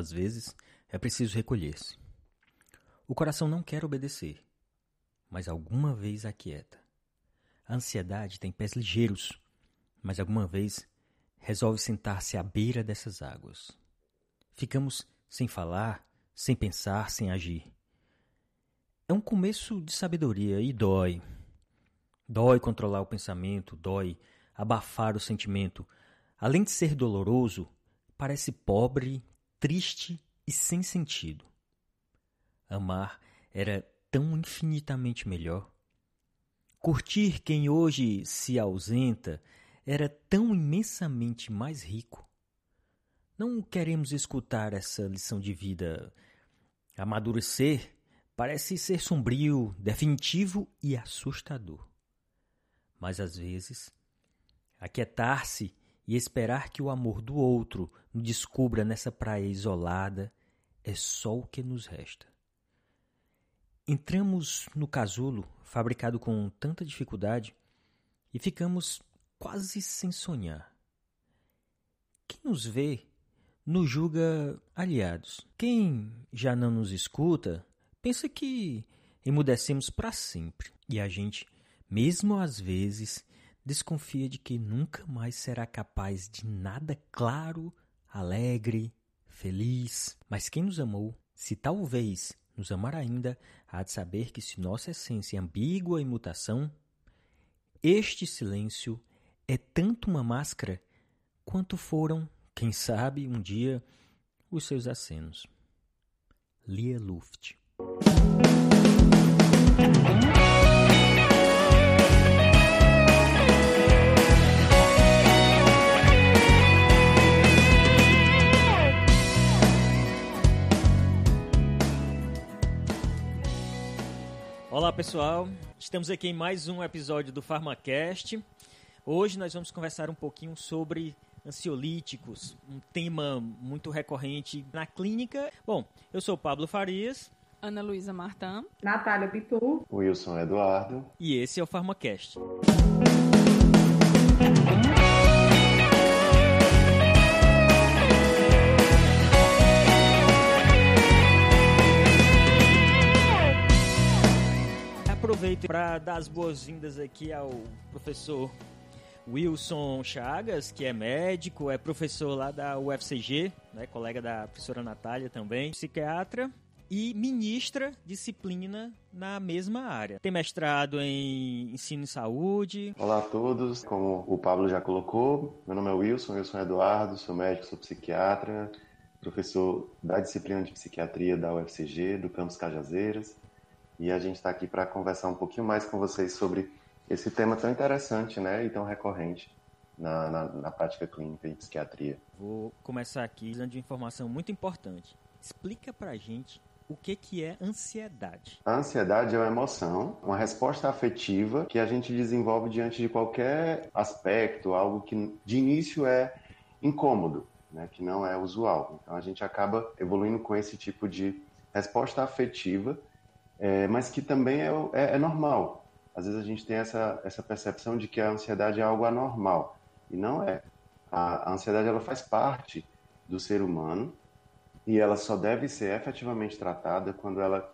Às vezes, é preciso recolher-se. O coração não quer obedecer, mas alguma vez aquieta. A ansiedade tem pés ligeiros, mas alguma vez resolve sentar-se à beira dessas águas. Ficamos sem falar, sem pensar, sem agir. É um começo de sabedoria e dói. Dói controlar o pensamento, dói abafar o sentimento. Além de ser doloroso, parece pobre, triste e sem sentido. Amar era tão infinitamente melhor. Curtir quem hoje se ausenta era tão imensamente mais rico. Não queremos escutar essa lição de vida. Amadurecer parece ser sombrio, definitivo e assustador. Mas às vezes, aquietar-se e esperar que o amor do outro nos descubra nessa praia isolada é só o que nos resta. Entramos no casulo, fabricado com tanta dificuldade, e ficamos quase sem sonhar. Quem nos vê nos julga aliados. Quem já não nos escuta pensa que emudecemos para sempre. E a gente, mesmo às vezes, desconfia de que nunca mais será capaz de nada claro, alegre, feliz. Mas quem nos amou, se talvez nos amar ainda, há de saber que se nossa essência é ambígua em mutação, este silêncio é tanto uma máscara quanto foram quem sabe, um dia, os seus acenos. Lia Luft. Olá pessoal, estamos aqui em mais um episódio do PharmaCast. Hoje nós vamos conversar um pouquinho sobre ansiolíticos, um tema muito recorrente na clínica. Bom, eu sou Pablo Farias. Ana Luísa Martã. Natália Pitu. Wilson Eduardo. E esse é o PharmaCast. Aproveito para dar as boas-vindas aqui ao professor Wilson Chagas, que é médico, é professor lá da UFCG, né, colega da professora Natália também, psiquiatra e ministra disciplina na mesma área. Tem mestrado em ensino e saúde. Olá a todos, como o Pablo já colocou, meu nome é Wilson, Wilson Eduardo, sou médico, sou psiquiatra, professor da disciplina de psiquiatria da UFCG, do campus Cajazeiras, e a gente está aqui para conversar um pouquinho mais com vocês sobre esse tema tão interessante né, e tão recorrente na, na, na prática clínica em psiquiatria. Vou começar aqui dando uma informação muito importante. Explica pra gente o que, que é ansiedade. A ansiedade é uma emoção, uma resposta afetiva que a gente desenvolve diante de qualquer aspecto, algo que de início é incômodo, né, que não é usual. Então a gente acaba evoluindo com esse tipo de resposta afetiva, é, mas que também é, é, é normal às vezes a gente tem essa, essa percepção de que a ansiedade é algo anormal. E não é. A, a ansiedade ela faz parte do ser humano e ela só deve ser efetivamente tratada quando ela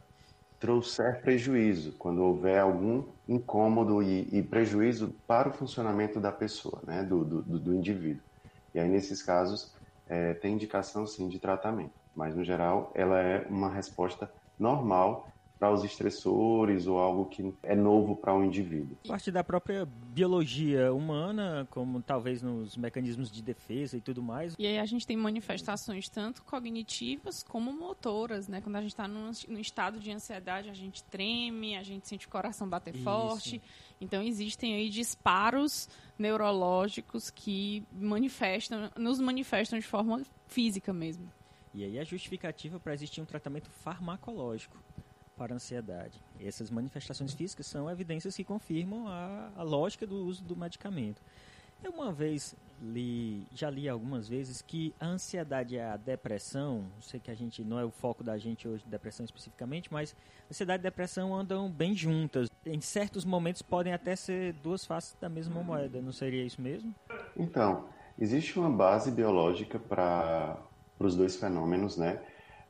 trouxer prejuízo, quando houver algum incômodo e, e prejuízo para o funcionamento da pessoa, né, do, do, do indivíduo. E aí, nesses casos, é, tem indicação sim de tratamento, mas no geral ela é uma resposta normal para os estressores ou algo que é novo para um indivíduo. Parte da própria biologia humana, como talvez nos mecanismos de defesa e tudo mais. E aí a gente tem manifestações tanto cognitivas como motoras, né? Quando a gente está num, num, estado de ansiedade, a gente treme, a gente sente o coração bater Isso. forte. Então existem aí disparos neurológicos que manifestam, nos manifestam de forma física mesmo. E aí a justificativa para existir um tratamento farmacológico para a ansiedade. Essas manifestações físicas são evidências que confirmam a, a lógica do uso do medicamento. Eu uma vez li, já li algumas vezes que a ansiedade e a depressão, sei que a gente não é o foco da gente hoje, depressão especificamente, mas ansiedade e depressão andam bem juntas. Em certos momentos podem até ser duas faces da mesma moeda, não seria isso mesmo? Então, existe uma base biológica para os dois fenômenos, né?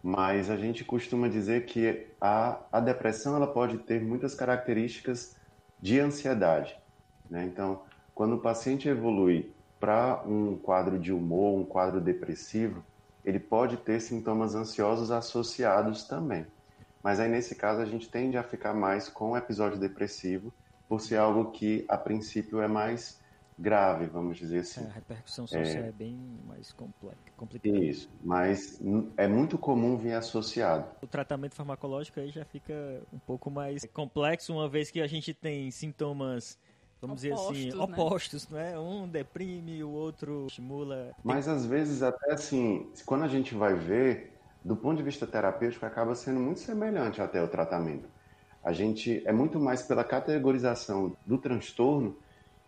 Mas a gente costuma dizer que a, a depressão ela pode ter muitas características de ansiedade, né? Então, quando o paciente evolui para um quadro de humor, um quadro depressivo, ele pode ter sintomas ansiosos associados também. Mas aí, nesse caso, a gente tende a ficar mais com o episódio depressivo, por ser algo que, a princípio, é mais grave, vamos dizer assim. É, a repercussão social é, é bem mais complicada. Isso, mas é muito comum vir associado. O tratamento farmacológico aí já fica um pouco mais complexo, uma vez que a gente tem sintomas vamos opostos, dizer assim, né? opostos, né? Um deprime, o outro estimula. Mas às vezes até assim, quando a gente vai ver, do ponto de vista terapêutico, acaba sendo muito semelhante até o tratamento. A gente é muito mais pela categorização do transtorno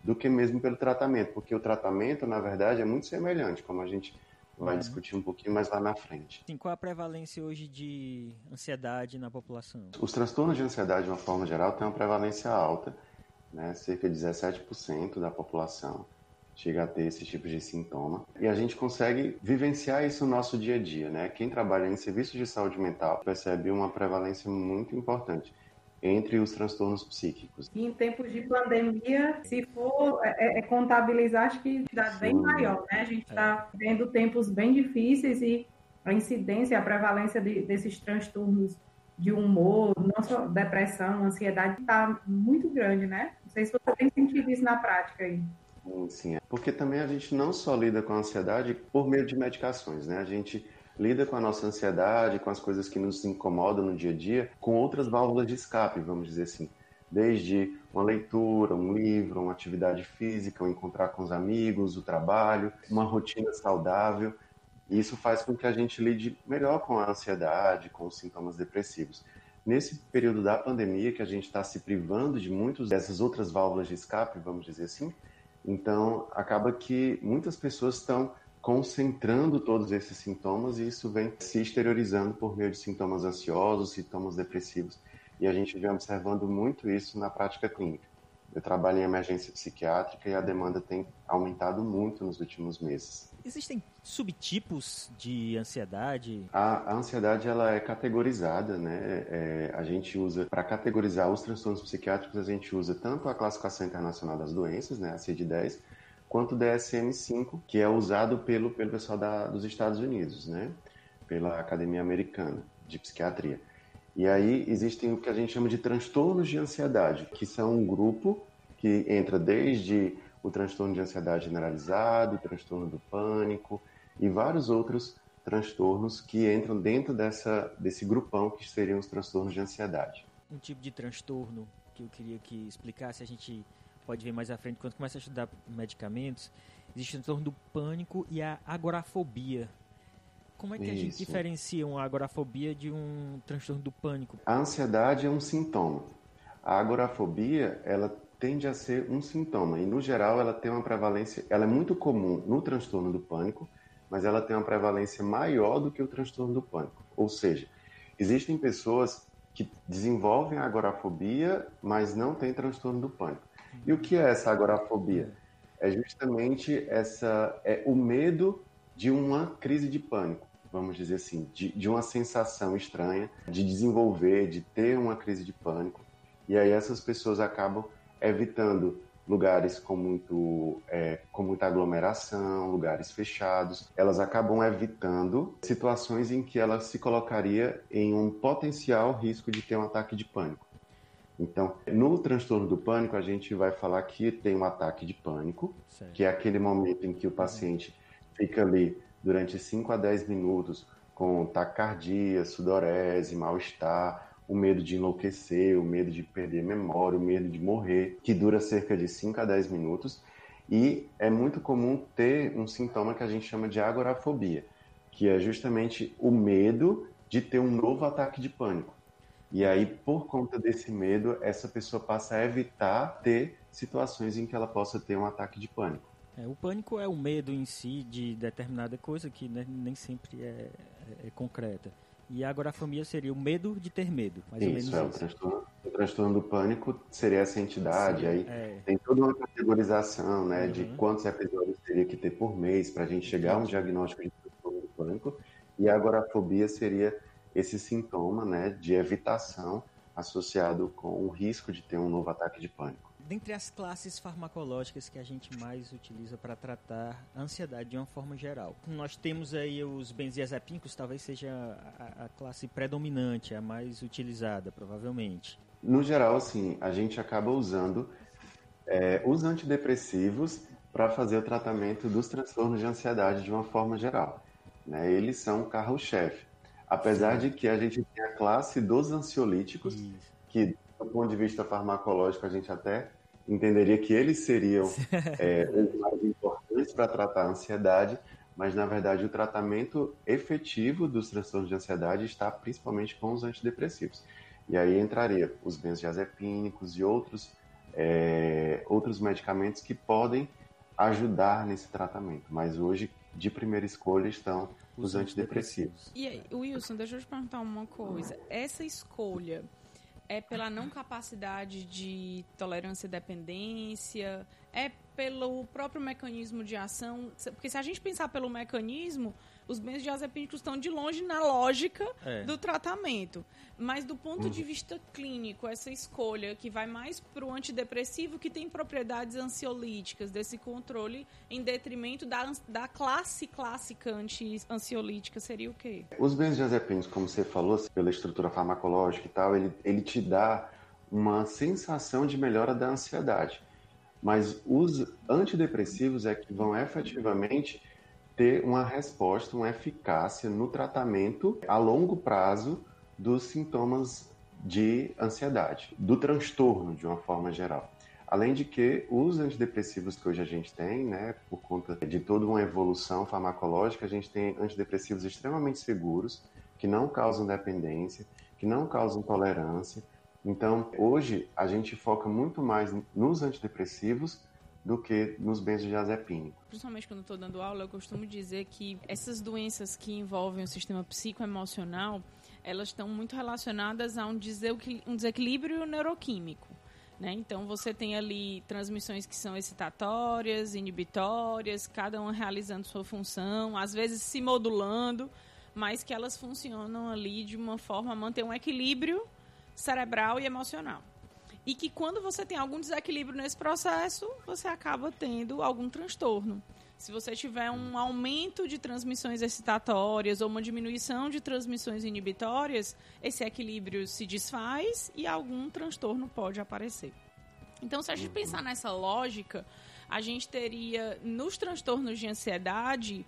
do que mesmo pelo tratamento, porque o tratamento, na verdade, é muito semelhante, como a gente vai uhum. discutir um pouquinho mais lá na frente. Sim, qual a prevalência hoje de ansiedade na população? Os transtornos de ansiedade, de uma forma geral, têm uma prevalência alta, né? cerca de 17% da população chega a ter esse tipo de sintoma. E a gente consegue vivenciar isso no nosso dia a dia. Né? Quem trabalha em serviços de saúde mental percebe uma prevalência muito importante entre os transtornos psíquicos. em tempos de pandemia, se for é, é, é contabilizar, acho que dá bem maior, né? A gente está é. vendo tempos bem difíceis e a incidência, a prevalência de, desses transtornos de humor, não só depressão, ansiedade, está muito grande, né? Não sei se você tem sentido isso na prática aí. Sim, porque também a gente não só lida com a ansiedade por meio de medicações, né? A gente lida com a nossa ansiedade, com as coisas que nos incomodam no dia a dia, com outras válvulas de escape, vamos dizer assim. Desde uma leitura, um livro, uma atividade física, um encontrar com os amigos, o trabalho, uma rotina saudável. Isso faz com que a gente lide melhor com a ansiedade, com os sintomas depressivos. Nesse período da pandemia, que a gente está se privando de muitas dessas outras válvulas de escape, vamos dizer assim, então acaba que muitas pessoas estão concentrando todos esses sintomas e isso vem se exteriorizando por meio de sintomas ansiosos, sintomas depressivos. E a gente vem observando muito isso na prática clínica. Eu trabalho em emergência psiquiátrica e a demanda tem aumentado muito nos últimos meses. Existem subtipos de ansiedade? A, a ansiedade ela é categorizada, né? É, a gente usa para categorizar os transtornos psiquiátricos a gente usa tanto a classificação internacional das doenças, né, a CID-10, quanto o DSM-5, que é usado pelo, pelo pessoal da, dos Estados Unidos, né? pela Academia Americana de Psiquiatria. E aí existem o que a gente chama de transtornos de ansiedade, que são um grupo que entra desde o transtorno de ansiedade generalizado, o transtorno do pânico e vários outros transtornos que entram dentro dessa, desse grupão que seriam os transtornos de ansiedade. Um tipo de transtorno que eu queria que explicasse, a gente pode ver mais à frente, quando começa a estudar medicamentos, existe o transtorno do pânico e a agorafobia. Como é que Isso. a gente diferencia uma agorafobia de um transtorno do pânico? A ansiedade é um sintoma. A agorafobia, ela tende a ser um sintoma e no geral ela tem uma prevalência, ela é muito comum no transtorno do pânico, mas ela tem uma prevalência maior do que o transtorno do pânico. Ou seja, existem pessoas que desenvolvem agorafobia, mas não têm transtorno do pânico. E o que é essa agorafobia? É justamente essa é o medo de uma crise de pânico, vamos dizer assim, de, de uma sensação estranha, de desenvolver, de ter uma crise de pânico. E aí essas pessoas acabam evitando lugares com, muito, é, com muita aglomeração, lugares fechados. Elas acabam evitando situações em que ela se colocaria em um potencial risco de ter um ataque de pânico. Então, no transtorno do pânico, a gente vai falar que tem um ataque de pânico, certo. que é aquele momento em que o paciente fica ali durante 5 a 10 minutos com taquicardia, sudorese, mal-estar, o medo de enlouquecer, o medo de perder memória, o medo de morrer, que dura cerca de 5 a 10 minutos. E é muito comum ter um sintoma que a gente chama de agorafobia, que é justamente o medo de ter um novo ataque de pânico. E aí, por conta desse medo, essa pessoa passa a evitar ter situações em que ela possa ter um ataque de pânico. É, o pânico é o medo em si de determinada coisa que né, nem sempre é, é, é, concreta. E a agorafobia seria o medo de ter medo, mais isso, ou menos. É, isso. O, transtorno, o transtorno do pânico seria essa entidade, Sim, aí é. tem toda uma categorização né, uhum. de quantos episódios teria que ter por mês para a gente chegar a um diagnóstico de transtorno do pânico. E a agorafobia seria esse sintoma né, de evitação associado com o risco de ter um novo ataque de pânico. Dentre as classes farmacológicas que a gente mais utiliza para tratar a ansiedade de uma forma geral, nós temos aí os benziazepínicos, talvez seja a, a classe predominante, a mais utilizada, provavelmente. No geral, assim, a gente acaba usando é, os antidepressivos para fazer o tratamento dos transtornos de ansiedade de uma forma geral. Né? Eles são o carro-chefe. Apesar de que a gente tem a classe dos ansiolíticos, Isso. que do ponto de vista farmacológico a gente até entenderia que eles seriam é, os mais importantes para tratar a ansiedade, mas na verdade o tratamento efetivo dos transtornos de ansiedade está principalmente com os antidepressivos. E aí entraria os benzodiazepínicos e outros, é, outros medicamentos que podem ajudar nesse tratamento. Mas hoje, de primeira escolha, estão os antidepressivos. E aí, Wilson, deixa eu te perguntar uma coisa. Essa escolha é pela não capacidade de tolerância e dependência? É pelo próprio mecanismo de ação? Porque se a gente pensar pelo mecanismo, os benzodiazepínicos estão de longe na lógica é. do tratamento. Mas do ponto uhum. de vista clínico, essa escolha que vai mais para o antidepressivo, que tem propriedades ansiolíticas, desse controle, em detrimento da, da classe clássica anti-ansiolítica, seria o quê? Os benzodiazepínicos, como você falou, pela estrutura farmacológica e tal, ele, ele te dá uma sensação de melhora da ansiedade. Mas os antidepressivos é que vão efetivamente ter uma resposta, uma eficácia no tratamento a longo prazo dos sintomas de ansiedade, do transtorno de uma forma geral. Além de que os antidepressivos que hoje a gente tem, né, por conta de toda uma evolução farmacológica, a gente tem antidepressivos extremamente seguros, que não causam dependência, que não causam tolerância. Então, hoje a gente foca muito mais nos antidepressivos do que nos benzodiazepínicos. Principalmente quando estou dando aula, eu costumo dizer que essas doenças que envolvem o sistema psicoemocional, elas estão muito relacionadas a um desequilíbrio neuroquímico. Né? Então você tem ali transmissões que são excitatórias, inibitórias, cada uma realizando sua função, às vezes se modulando, mas que elas funcionam ali de uma forma a manter um equilíbrio cerebral e emocional. E que quando você tem algum desequilíbrio nesse processo, você acaba tendo algum transtorno. Se você tiver um aumento de transmissões excitatórias ou uma diminuição de transmissões inibitórias, esse equilíbrio se desfaz e algum transtorno pode aparecer. Então, se a gente pensar nessa lógica, a gente teria nos transtornos de ansiedade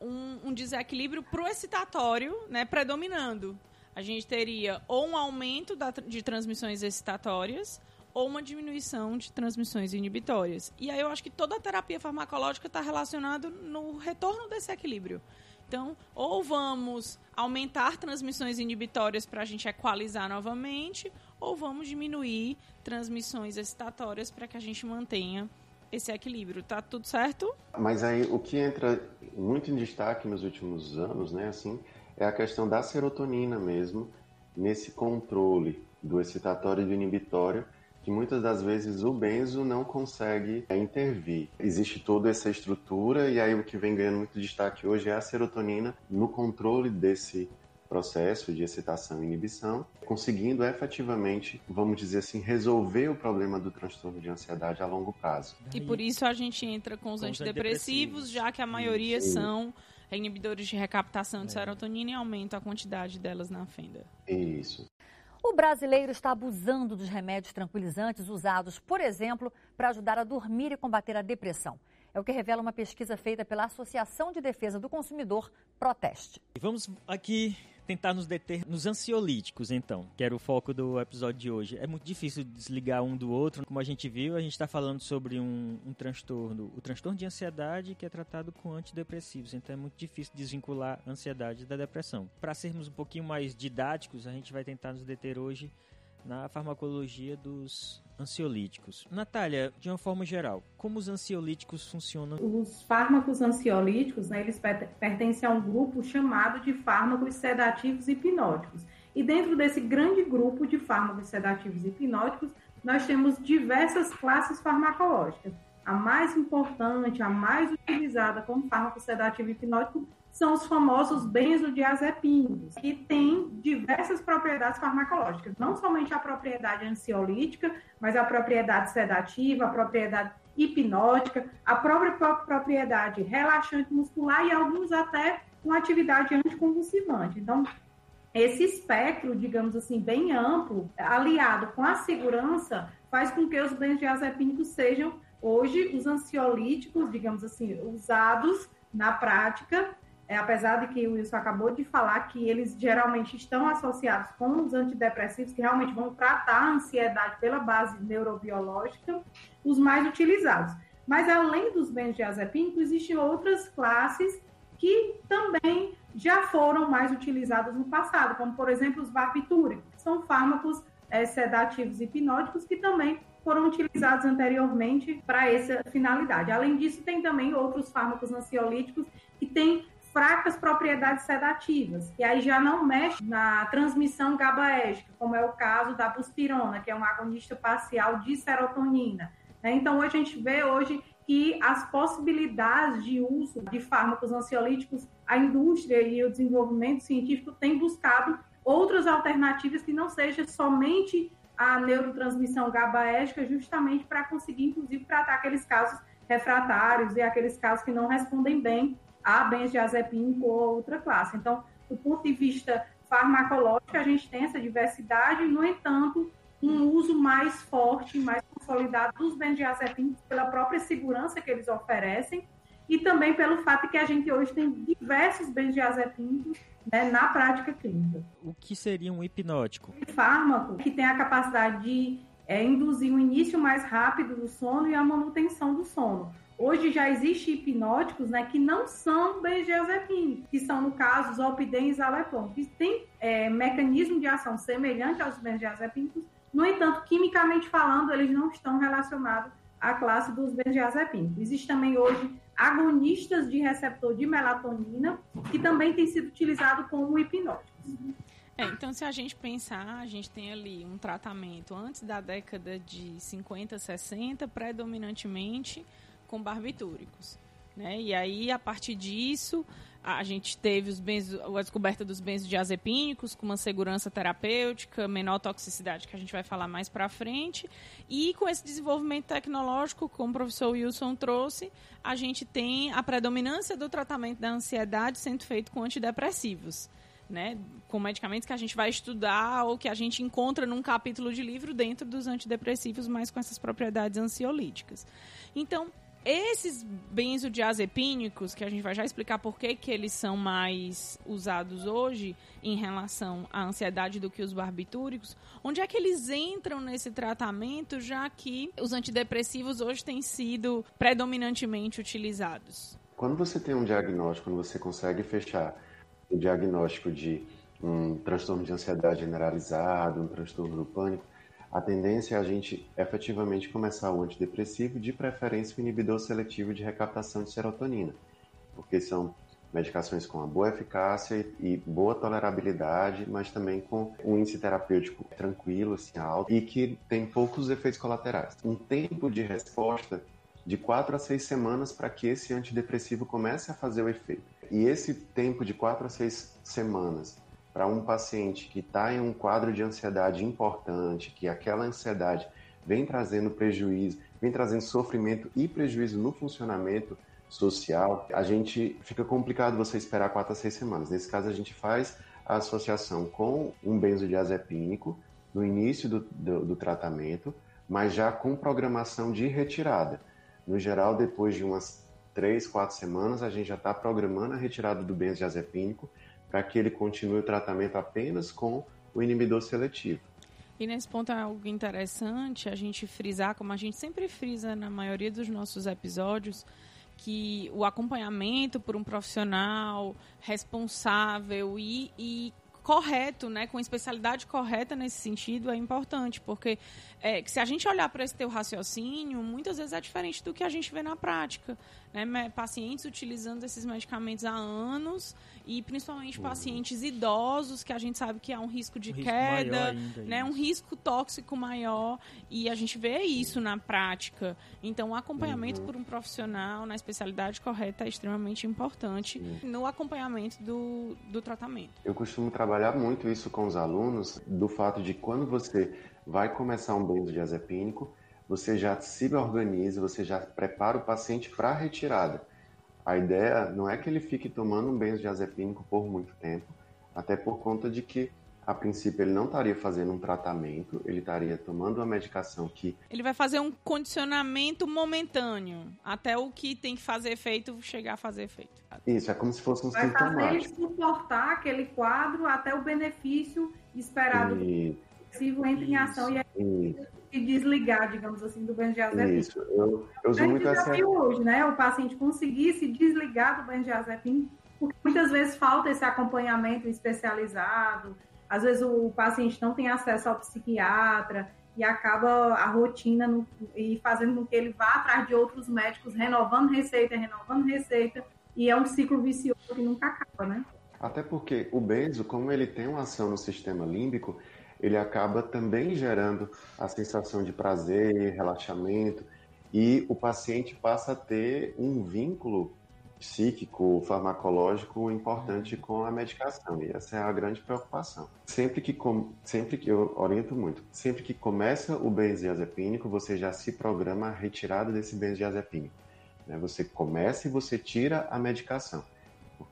um, um desequilíbrio pro excitatório né, predominando a gente teria ou um aumento da, de transmissões excitatórias ou uma diminuição de transmissões inibitórias. E aí eu acho que toda a terapia farmacológica está relacionada no retorno desse equilíbrio. Então, ou vamos aumentar transmissões inibitórias para a gente equalizar novamente, ou vamos diminuir transmissões excitatórias para que a gente mantenha esse equilíbrio. Tá tudo certo? Mas aí o que entra muito em destaque nos últimos anos, né, assim, é a questão da serotonina mesmo, nesse controle do excitatório e do inibitório, que muitas das vezes o benzo não consegue é, intervir. Existe toda essa estrutura e aí o que vem ganhando muito destaque hoje é a serotonina no controle desse processo de excitação e inibição, conseguindo efetivamente, vamos dizer assim, resolver o problema do transtorno de ansiedade a longo prazo. E por isso a gente entra com os, com antidepressivos, antidepressivos, já que a maioria Sim. são inibidores de recaptação de é. serotonina e aumenta a quantidade delas na fenda. Isso. O brasileiro está abusando dos remédios tranquilizantes usados, por exemplo, para ajudar a dormir e combater a depressão. É o que revela uma pesquisa feita pela Associação de Defesa do Consumidor, Proteste. Vamos aqui tentar nos deter nos ansiolíticos, então, que era o foco do episódio de hoje. É muito difícil desligar um do outro. Como a gente viu, a gente está falando sobre um, um, transtorno, o transtorno de ansiedade que é tratado com antidepressivos. Então é muito difícil desvincular a ansiedade da depressão. Para sermos um pouquinho mais didáticos, a gente vai tentar nos deter hoje na farmacologia dos ansiolíticos. Natália, de uma forma geral, como os ansiolíticos funcionam? Os fármacos ansiolíticos, né, eles pertencem a um grupo chamado de fármacos sedativos e hipnóticos. E dentro desse grande grupo de fármacos sedativos e hipnóticos, nós temos diversas classes farmacológicas. A mais importante, a mais utilizada como fármaco sedativo e hipnótico são os famosos benzodiazepínicos, que têm diversas propriedades farmacológicas, não somente a propriedade ansiolítica, mas a propriedade sedativa, a propriedade hipnótica, a própria propriedade relaxante muscular e alguns até com atividade anticonvulsivante. Então, esse espectro, digamos assim, bem amplo, aliado com a segurança, faz com que os benzodiazepínicos sejam hoje os ansiolíticos, digamos assim, usados na prática, é, apesar de que o Wilson acabou de falar que eles geralmente estão associados com os antidepressivos, que realmente vão tratar a ansiedade pela base neurobiológica, os mais utilizados. Mas além dos benzodiazepínicos, existem outras classes que também já foram mais utilizadas no passado, como por exemplo os barbitúricos, são fármacos é, sedativos e hipnóticos que também foram utilizados anteriormente para essa finalidade. Além disso, tem também outros fármacos ansiolíticos que têm fracas propriedades sedativas, que aí já não mexe na transmissão GABAérgica, como é o caso da buspirona, que é um agonista parcial de serotonina. Né? Então, hoje a gente vê hoje que as possibilidades de uso de fármacos ansiolíticos, a indústria e o desenvolvimento científico têm buscado outras alternativas que não seja somente a neurotransmissão GABAérgica, justamente para conseguir, inclusive, tratar aqueles casos refratários e aqueles casos que não respondem bem a benzodiazepínico ou outra classe. Então, do ponto de vista farmacológico, a gente tem essa diversidade, no entanto, um uso mais forte, mais consolidado dos benzodiazepínicos pela própria segurança que eles oferecem e também pelo fato que a gente hoje tem diversos benzodiazepínicos né, na prática clínica. O que seria um hipnótico? Um fármaco que tem a capacidade de é, induzir o início mais rápido do sono e a manutenção do sono. Hoje já existe hipnóticos né, que não são benzodiazepínicos, que são, no caso, zolpidem e zalepam, que têm é, mecanismo de ação semelhante aos benzodiazepínicos, no entanto, quimicamente falando, eles não estão relacionados à classe dos benzodiazepínicos. Existe também hoje agonistas de receptor de melatonina, que também tem sido utilizado como hipnóticos. É, então, se a gente pensar, a gente tem ali um tratamento antes da década de 50, 60, predominantemente com barbitúricos. Né? E aí, a partir disso, a gente teve os benzo, a descoberta dos benzodiazepínicos com uma segurança terapêutica, menor toxicidade, que a gente vai falar mais para frente. E com esse desenvolvimento tecnológico, como o professor Wilson trouxe, a gente tem a predominância do tratamento da ansiedade sendo feito com antidepressivos. Né, com medicamentos que a gente vai estudar ou que a gente encontra num capítulo de livro dentro dos antidepressivos, mas com essas propriedades ansiolíticas. Então, esses benzodiazepínicos, que a gente vai já explicar por que, que eles são mais usados hoje em relação à ansiedade do que os barbitúricos, onde é que eles entram nesse tratamento, já que os antidepressivos hoje têm sido predominantemente utilizados? Quando você tem um diagnóstico, quando você consegue fechar o diagnóstico de um transtorno de ansiedade generalizado, um transtorno do pânico, a tendência é a gente efetivamente começar o antidepressivo, de preferência o inibidor seletivo de recaptação de serotonina, porque são medicações com uma boa eficácia e boa tolerabilidade, mas também com um índice terapêutico tranquilo, assim, alto, e que tem poucos efeitos colaterais. Um tempo de resposta de 4 a 6 semanas para que esse antidepressivo comece a fazer o efeito. E esse tempo de 4 a 6 semanas para um paciente que está em um quadro de ansiedade importante, que aquela ansiedade vem trazendo prejuízo, vem trazendo sofrimento e prejuízo no funcionamento social, a gente fica complicado você esperar quatro a seis semanas. Nesse caso, a gente faz a associação com um benzodiazepínico no início do, do, do tratamento, mas já com programação de retirada. No geral, depois de umas três, quatro semanas, a gente já está programando a retirada do benzodiazepínico para que ele continue o tratamento apenas com o inibidor seletivo. E nesse ponto é algo interessante a gente frisar, como a gente sempre frisa na maioria dos nossos episódios, que o acompanhamento por um profissional responsável e, e correto, né, com especialidade correta nesse sentido é importante, porque é, se a gente olhar para esse teu raciocínio, muitas vezes é diferente do que a gente vê na prática. Né? Pacientes utilizando esses medicamentos há anos e principalmente uhum. pacientes idosos, que a gente sabe que há um risco de um queda, risco ainda, né, um risco tóxico maior, e a gente vê isso na prática. Então, o acompanhamento uhum. por um profissional na especialidade correta é extremamente importante no acompanhamento do, do tratamento. Eu costumo trabalhar muito isso com os alunos, do fato de quando você vai começar um benzodiazepínico, você já se organiza, você já prepara o paciente para a retirada. A ideia não é que ele fique tomando um benzodiazepínico por muito tempo, até por conta de que a princípio ele não estaria fazendo um tratamento, ele estaria tomando uma medicação que. Ele vai fazer um condicionamento momentâneo, até o que tem que fazer efeito chegar a fazer efeito. Isso, é como se fosse um vai sintomático. Vai fazer ele suportar aquele quadro até o benefício esperado e... entre em ação e aí se desligar, digamos assim, do benzodiazepina. Isso, eu, eu uso muito essa... hoje, né? O paciente conseguir se desligar do benzodiazepina, porque muitas vezes falta esse acompanhamento especializado, às vezes o paciente não tem acesso ao psiquiatra e acaba a rotina no, e fazendo com que ele vá atrás de outros médicos, renovando receita, renovando receita, e é um ciclo vicioso que nunca acaba, né? Até porque o benzo, como ele tem uma ação no sistema límbico, ele acaba também gerando a sensação de prazer, relaxamento, e o paciente passa a ter um vínculo psíquico, farmacológico importante com a medicação. E essa é a grande preocupação. Sempre que, sempre que eu oriento muito, sempre que começa o benzodiazepínico, você já se programa a retirada desse benzodiazepínico. Né? Você começa e você tira a medicação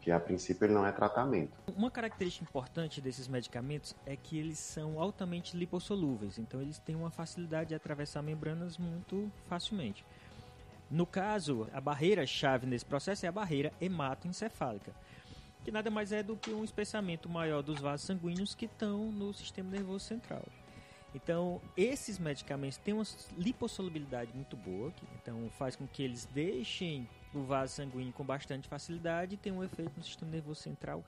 porque a princípio ele não é tratamento. Uma característica importante desses medicamentos é que eles são altamente lipossolúveis, então eles têm uma facilidade de atravessar membranas muito facilmente. No caso, a barreira-chave nesse processo é a barreira hematoencefálica, que nada mais é do que um espessamento maior dos vasos sanguíneos que estão no sistema nervoso central. Então, esses medicamentos têm uma lipossolubilidade muito boa, que, então faz com que eles deixem o vaso sanguíneo com bastante facilidade e tem um efeito no sistema nervoso central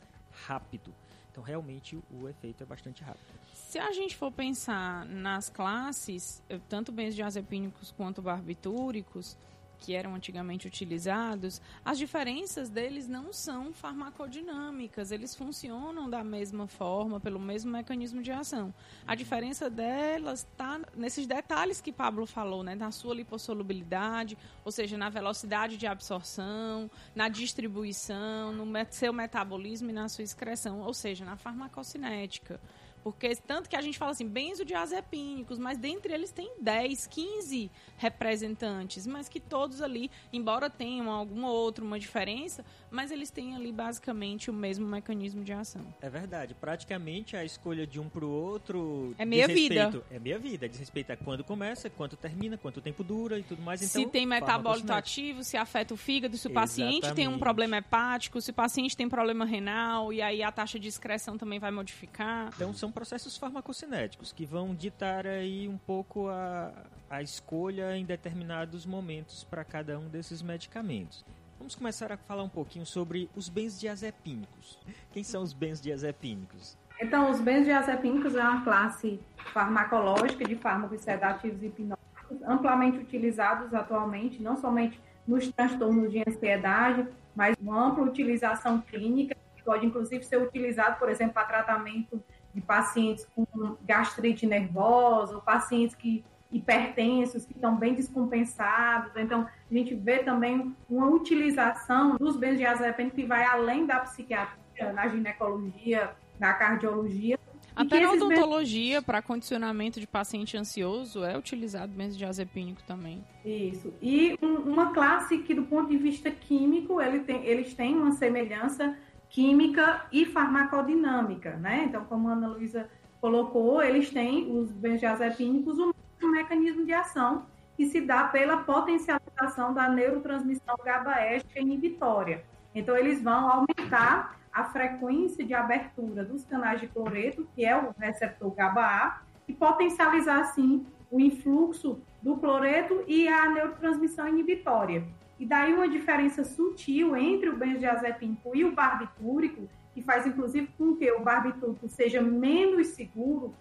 rápido. Então, realmente, o efeito é bastante rápido. Se a gente for pensar nas classes, tanto benzodiazepínicos quanto barbitúricos, que eram antigamente utilizados, as diferenças deles não são farmacodinâmicas, eles funcionam da mesma forma, pelo mesmo mecanismo de ação. A diferença delas está nesses detalhes que Pablo falou, né, na sua lipossolubilidade, ou seja, na velocidade de absorção, na distribuição, no seu metabolismo e na sua excreção, ou seja, na farmacocinética. Porque tanto que a gente fala assim, benzodiazepínicos, mas dentre eles tem 10, 15 representantes, mas que todos ali, embora tenham alguma outra uma diferença, mas eles têm ali basicamente o mesmo mecanismo de ação. É verdade, praticamente a escolha de um para o outro é meia vida. É meia vida, diz respeito a quando começa, quanto termina, quanto tempo dura e tudo mais. Então, se tem metabólito ativo, se afeta o fígado, se o Exatamente. paciente tem um problema hepático, se o paciente tem problema renal e aí a taxa de excreção também vai modificar. Então são processos farmacocinéticos que vão ditar aí um pouco a, a escolha em determinados momentos para cada um desses medicamentos. Vamos começar a falar um pouquinho sobre os benzodiazepínicos. Quem são os benzodiazepínicos? Então, os benzodiazepínicos é uma classe farmacológica de fármacos sedativos e hipnóticos amplamente utilizados atualmente, não somente nos transtornos de ansiedade, mas uma ampla utilização clínica, que pode inclusive ser utilizado, por exemplo, para tratamento de pacientes com gastrite nervosa, ou pacientes que hipertensos, que estão bem descompensados. Então, a gente vê também uma utilização dos benzodiazepínicos que vai além da psiquiatria, na ginecologia, na cardiologia. Até na odontologia, bens... para condicionamento de paciente ansioso, é utilizado benzodiazepínico também. Isso. E um, uma classe que, do ponto de vista químico, ele tem, eles têm uma semelhança química e farmacodinâmica, né? Então, como a Ana Luísa colocou, eles têm, os benzodiazepínicos, um mecanismo de ação que se dá pela potencialização da neurotransmissão GABAérgica inibitória. Então, eles vão aumentar a frequência de abertura dos canais de cloreto, que é o receptor GABA-A, e potencializar, assim, o influxo do cloreto e a neurotransmissão inibitória. E daí uma diferença sutil entre o benzodiazepínico e o barbitúrico, que faz inclusive com que o barbitúrico seja menos seguro,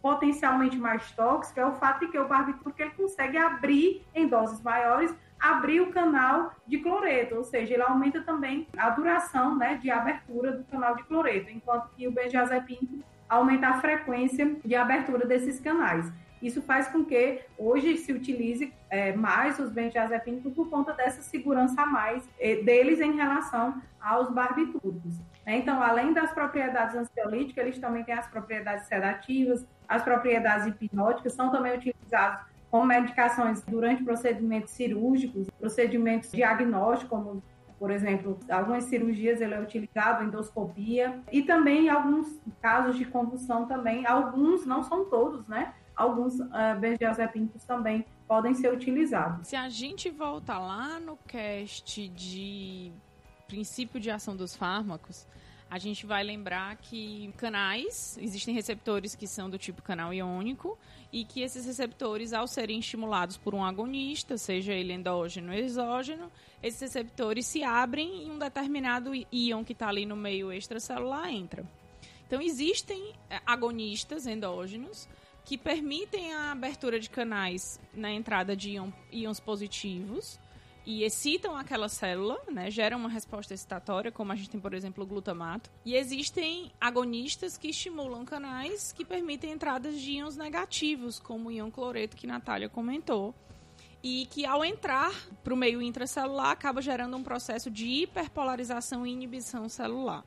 potencialmente mais tóxico, é o fato de que o barbitúrico ele consegue abrir em doses maiores abrir o canal de cloreto, ou seja, ele aumenta também a duração né, de abertura do canal de cloreto, enquanto que o benzodiazepínico aumenta a frequência de abertura desses canais. Isso faz com que hoje se utilize é, mais os benzodiazepínicos por conta dessa segurança a mais é, deles em relação aos barbitúricos. Né? Então, além das propriedades ansiolíticas, eles também têm as propriedades sedativas, as propriedades hipnóticas, são também utilizados como medicações durante procedimentos cirúrgicos, procedimentos diagnósticos, como por exemplo, algumas cirurgias ele é utilizado, endoscopia, e também alguns casos de convulsão também, alguns, não são todos, né? Alguns uh, benzodiazepínicos também podem ser utilizados. Se a gente volta lá no cast de princípio de ação dos fármacos, a gente vai lembrar que canais, existem receptores que são do tipo canal iônico e que esses receptores, ao serem estimulados por um agonista, seja ele endógeno ou exógeno, esses receptores se abrem e um determinado íon que está ali no meio extracelular entra. Então, existem eh, agonistas endógenos que permitem a abertura de canais na entrada de íons positivos e excitam aquela célula, né, geram uma resposta excitatória, como a gente tem, por exemplo, o glutamato. E existem agonistas que estimulam canais que permitem entradas de íons negativos, como o íon cloreto que Natália comentou. E que ao entrar para o meio intracelular acaba gerando um processo de hiperpolarização e inibição celular.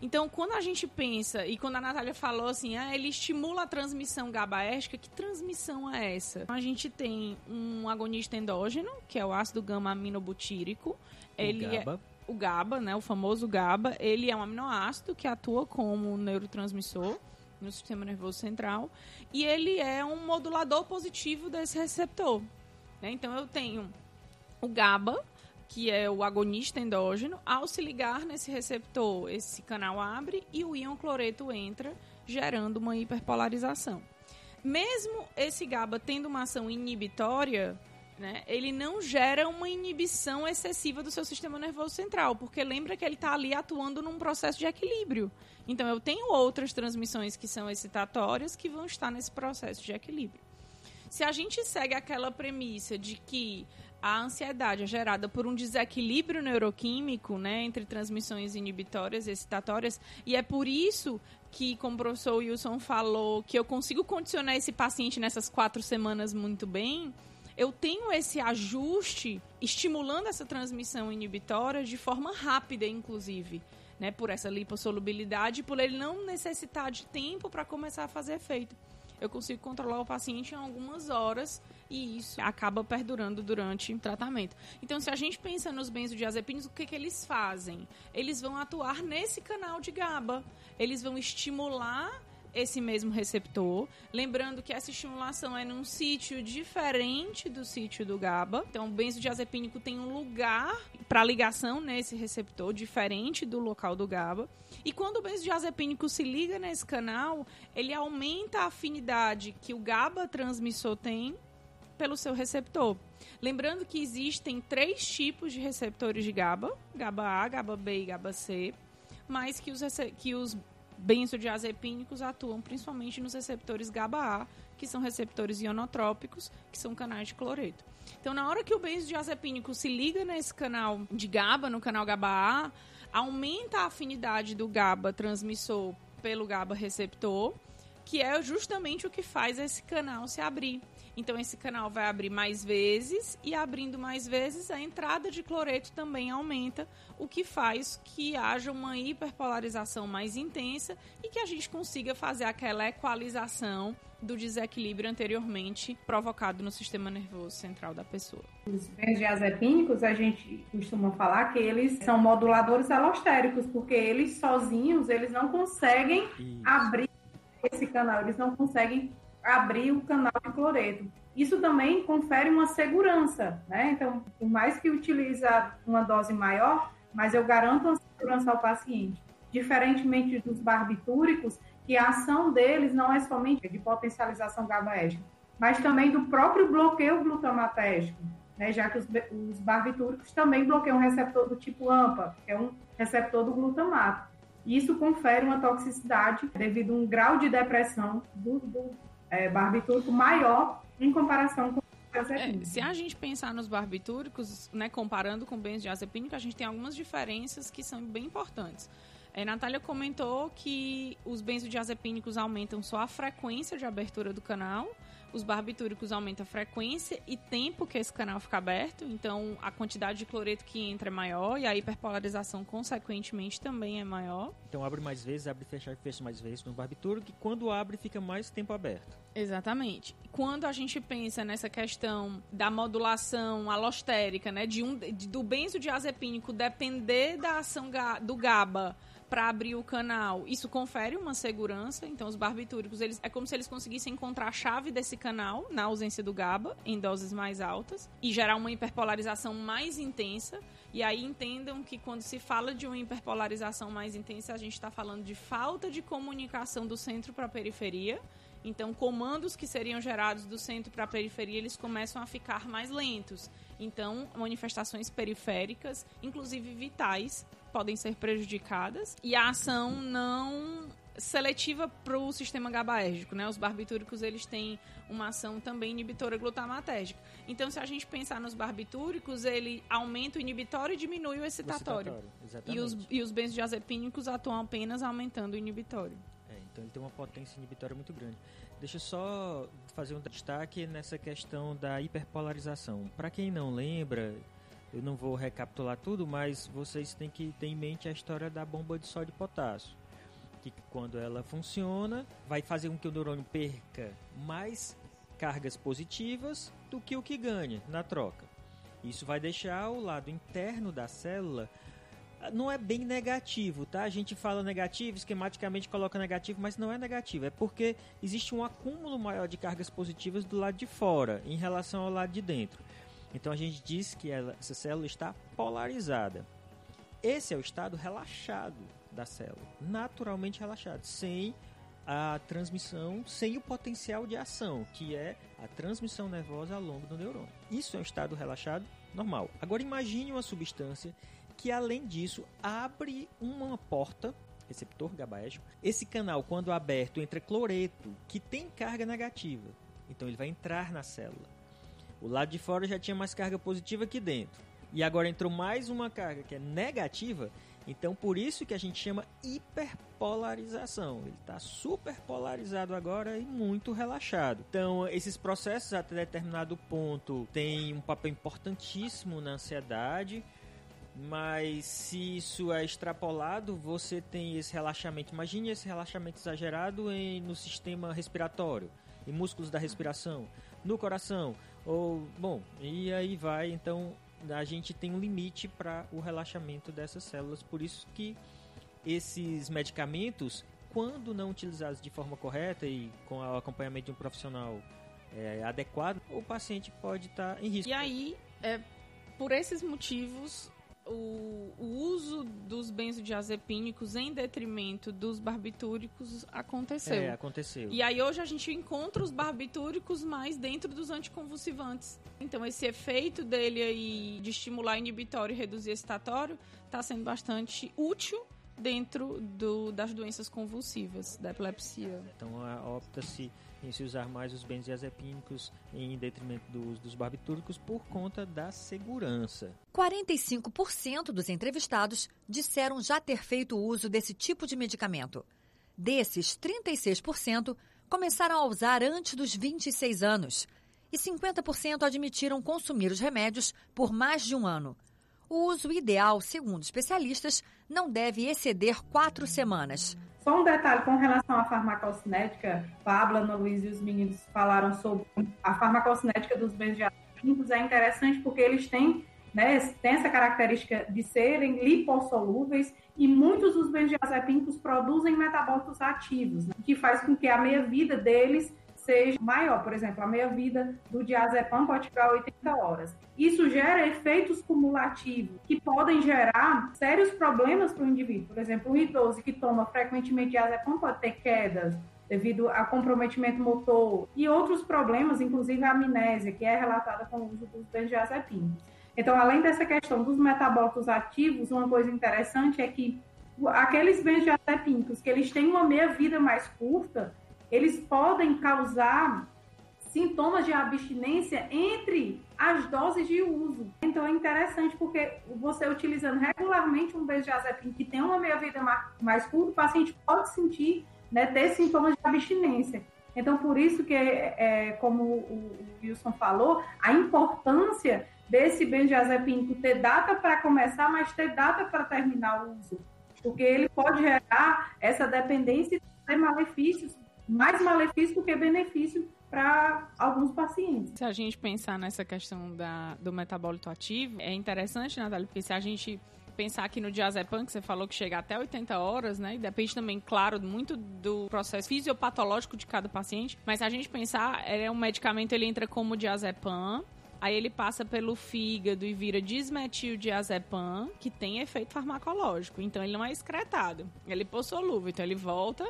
Então, quando a gente pensa, e quando a Natália falou assim, ah, ele estimula a transmissão GABAérgica, que transmissão é essa? A gente tem um agonista endógeno, que é o ácido gama-aminobutírico. Ele o GABA. É o GABA, né, o famoso GABA, ele é um aminoácido que atua como neurotransmissor no sistema nervoso central e ele é um modulador positivo desse receptor. Né? Então eu tenho o GABA, que é o agonista endógeno, ao se ligar nesse receptor, esse canal abre e o íon cloreto entra, gerando uma hiperpolarização. Mesmo esse GABA tendo uma ação inibitória, né, ele não gera uma inibição excessiva do seu sistema nervoso central, porque lembra que ele está ali atuando num processo de equilíbrio. Então, eu tenho outras transmissões que são excitatórias que vão estar nesse processo de equilíbrio. Se a gente segue aquela premissa de que a ansiedade é gerada por um desequilíbrio neuroquímico, né, entre transmissões inibitórias e excitatórias, e é por isso que, como o professor Wilson falou, que eu consigo condicionar esse paciente nessas quatro semanas muito bem, eu tenho esse ajuste estimulando essa transmissão inibitória de forma rápida, inclusive. Né, por essa lipossolubilidade, por ele não necessitar de tempo para começar a fazer efeito. Eu consigo controlar o paciente em algumas horas e isso acaba perdurando durante o tratamento. Então, se a gente pensa nos benzodiazepínicos, o que, que eles fazem? Eles vão atuar nesse canal de GABA. Eles vão estimular esse mesmo receptor. Lembrando que essa estimulação é num sítio diferente do sítio do GABA. Então, o benzodiazepínico tem um lugar para ligação nesse receptor diferente do local do GABA. E quando o benzodiazepínico se liga nesse canal, ele aumenta a afinidade que o GABA transmissor tem pelo seu receptor. Lembrando que existem três tipos de receptores de GABA: GABA A, GABA B e GABA C, mas que os, que os benzodiazepínicos atuam principalmente nos receptores GABA-A, que são receptores ionotrópicos, que são canais de cloreto. Então, na hora que o benzodiazepínico se liga nesse canal de GABA, no canal GABA-A, aumenta a afinidade do GABA transmissor pelo GABA receptor, que é justamente o que faz esse canal se abrir. Então esse canal vai abrir mais vezes e abrindo mais vezes a entrada de cloreto também aumenta, o que faz que haja uma hiperpolarização mais intensa e que a gente consiga fazer aquela equalização do desequilíbrio anteriormente provocado no sistema nervoso central da pessoa. Os benzodiazepínicos, a gente costuma falar que eles são moduladores alostéricos, porque eles sozinhos, eles não conseguem Isso. abrir esse canal, eles não conseguem abrir o canal de cloreto. Isso também confere uma segurança, né? Então, por mais que utilize uma dose maior, mas eu garanto uma segurança ao paciente. Diferentemente dos barbitúricos, que a ação deles não é somente de potencialização GABAérgica, mas também do próprio bloqueio glutamatérgico, né? já que os, os barbitúricos também bloqueiam um receptor do tipo AMPA, que é um receptor do glutamato. Isso confere uma toxicidade devido a um grau de depressão do, do é, barbitúrico maior em comparação com o É, se a gente pensar nos barbitúricos, né, comparando com benzodiazepínico, a gente tem algumas diferenças que são bem importantes. É, Natália comentou que os benzodiazepínicos aumentam só a frequência de abertura do canal, os barbitúricos aumentam a frequência e tempo que esse canal fica aberto, então a quantidade de cloreto que entra é maior e a hiperpolarização, consequentemente, também é maior. Então abre mais vezes, abre e fecha e fecha mais vezes no barbitúrico, que quando abre fica mais tempo aberto. Exatamente. Quando a gente pensa nessa questão da modulação alostérica, né, de um, de, do benzodiazepínico depender da ação do GABA para abrir o canal. Isso confere uma segurança. Então, os barbitúricos, eles, é como se eles conseguissem encontrar a chave desse canal na ausência do GABA, em doses mais altas, e gerar uma hiperpolarização mais intensa. E aí entendam que quando se fala de uma hiperpolarização mais intensa, a gente está falando de falta de comunicação do centro para a periferia. Então, comandos que seriam gerados do centro para a periferia, eles começam a ficar mais lentos. Então, manifestações periféricas, inclusive vitais, podem ser prejudicadas e a ação não seletiva para o sistema GABAérgico, né? Os barbitúricos eles têm uma ação também inibitora glutamatérgica. Então, se a gente pensar nos barbitúricos, ele aumenta o inibitório e diminui o excitatório. O excitatório e os, e os benzodiazepínicos atuam apenas aumentando o inibitório. É, então ele tem uma potência inibitória muito grande. Deixa eu só fazer um destaque nessa questão da hiperpolarização. Para quem não lembra, eu não vou recapitular tudo, mas vocês têm que ter em mente a história da bomba de sódio e potássio. Que quando ela funciona, vai fazer com que o neurônio perca mais cargas positivas do que o que ganha na troca. Isso vai deixar o lado interno da célula não é bem negativo, tá? A gente fala negativo, esquematicamente coloca negativo, mas não é negativo. É porque existe um acúmulo maior de cargas positivas do lado de fora em relação ao lado de dentro. Então a gente diz que ela, essa célula está polarizada. Esse é o estado relaxado da célula, naturalmente relaxado, sem a transmissão, sem o potencial de ação, que é a transmissão nervosa ao longo do neurônio. Isso é um estado relaxado normal. Agora imagine uma substância que além disso abre uma porta receptor GABAérgico. Esse canal, quando aberto, entra cloreto, que tem carga negativa. Então ele vai entrar na célula. O lado de fora já tinha mais carga positiva que dentro. E agora entrou mais uma carga que é negativa. Então, por isso que a gente chama hiperpolarização. Ele está super polarizado agora e muito relaxado. Então, esses processos, até determinado ponto, têm um papel importantíssimo na ansiedade. Mas se isso é extrapolado, você tem esse relaxamento. Imagine esse relaxamento exagerado em, no sistema respiratório, em músculos da respiração, no coração. Ou, bom, e aí vai, então a gente tem um limite para o relaxamento dessas células, por isso que esses medicamentos, quando não utilizados de forma correta e com o acompanhamento de um profissional é, adequado, o paciente pode estar tá em risco. E aí, é, por esses motivos, o, o, uso dos benzodiazepínicos em detrimento dos barbitúricos aconteceu. É, aconteceu. E aí hoje a gente encontra os barbitúricos mais dentro dos anticonvulsivantes. Então esse efeito dele aí de estimular inibitório e reduzir excitatório está sendo bastante útil dentro do, das doenças convulsivas, da epilepsia. Então opta-se em se usar mais os benzodiazepínicos em detrimento do uso dos barbitúricos por conta da segurança. 45% dos entrevistados disseram já ter feito uso desse tipo de medicamento. Desses, 36% começaram a usar antes dos 26 anos e 50% admitiram consumir os remédios por mais de um ano. O uso ideal, segundo especialistas, não deve exceder quatro semanas. Só um detalhe com relação à farmacocinética, Pablo, Ana Luiz e os meninos falaram sobre a farmacocinética dos benzodiazepínicos. É interessante porque eles têm, né, têm essa característica de serem lipossolúveis e muitos dos benzodiazepínicos produzem metabólitos ativos, né, que faz com que a meia-vida deles seja maior. Por exemplo, a meia-vida do diazepam pode ficar 80 horas. Isso gera efeitos cumulativos que podem gerar sérios problemas para o indivíduo. Por exemplo, um idoso que toma frequentemente diazepam pode ter quedas devido a comprometimento motor e outros problemas, inclusive a amnésia, que é relatada com o uso dos benzodiazepínicos. Então, além dessa questão dos metabólicos ativos, uma coisa interessante é que aqueles benzodiazepínicos que eles têm uma meia-vida mais curta, eles podem causar sintomas de abstinência entre as doses de uso. Então é interessante porque você utilizando regularmente um benzodiazepina que tem uma meia-vida mais curta, o paciente pode sentir, né, ter sintomas de abstinência. Então, por isso que, é, como o Wilson falou, a importância desse benzodiazepínico ter data para começar, mas ter data para terminar o uso. Porque ele pode gerar essa dependência e ter malefícios, mais malefícios do que benefício para alguns pacientes. Se a gente pensar nessa questão da, do metabólito ativo, é interessante, Natália, porque se a gente pensar aqui no diazepam, que você falou que chega até 80 horas, né? E depende também, claro, muito do processo fisiopatológico de cada paciente. Mas se a gente pensar, é um medicamento, ele entra como diazepam, Aí ele passa pelo fígado e vira desmetildiazepam, que tem efeito farmacológico. Então ele não é excretado, ele é possolúvel. Então ele volta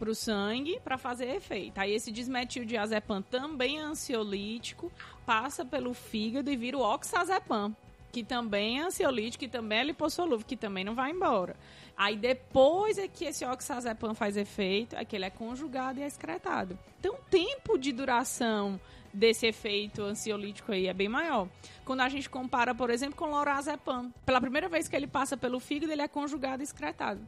para o sangue para fazer efeito. Aí esse desmetildiazepam também é ansiolítico, passa pelo fígado e vira o oxazepam, que também é ansiolítico, que também é lipossolúvel, que também não vai embora. Aí depois é que esse oxazepam faz efeito, é que ele é conjugado e é excretado. Então, o tempo de duração desse efeito ansiolítico aí é bem maior. Quando a gente compara, por exemplo, com lorazepam, pela primeira vez que ele passa pelo fígado, ele é conjugado e excretado.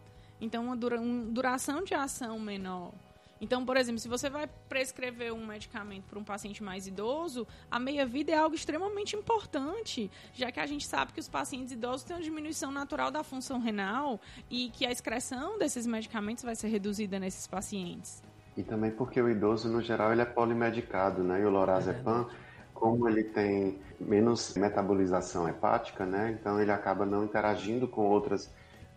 Então, uma, dura, uma duração de ação menor. Então, por exemplo, se você vai prescrever um medicamento para um paciente mais idoso, a meia-vida é algo extremamente importante, já que a gente sabe que os pacientes idosos têm uma diminuição natural da função renal e que a excreção desses medicamentos vai ser reduzida nesses pacientes. E também porque o idoso, no geral, ele é polimedicado, né? E o lorazepam, é como ele tem menos metabolização hepática, né? Então ele acaba não interagindo com outras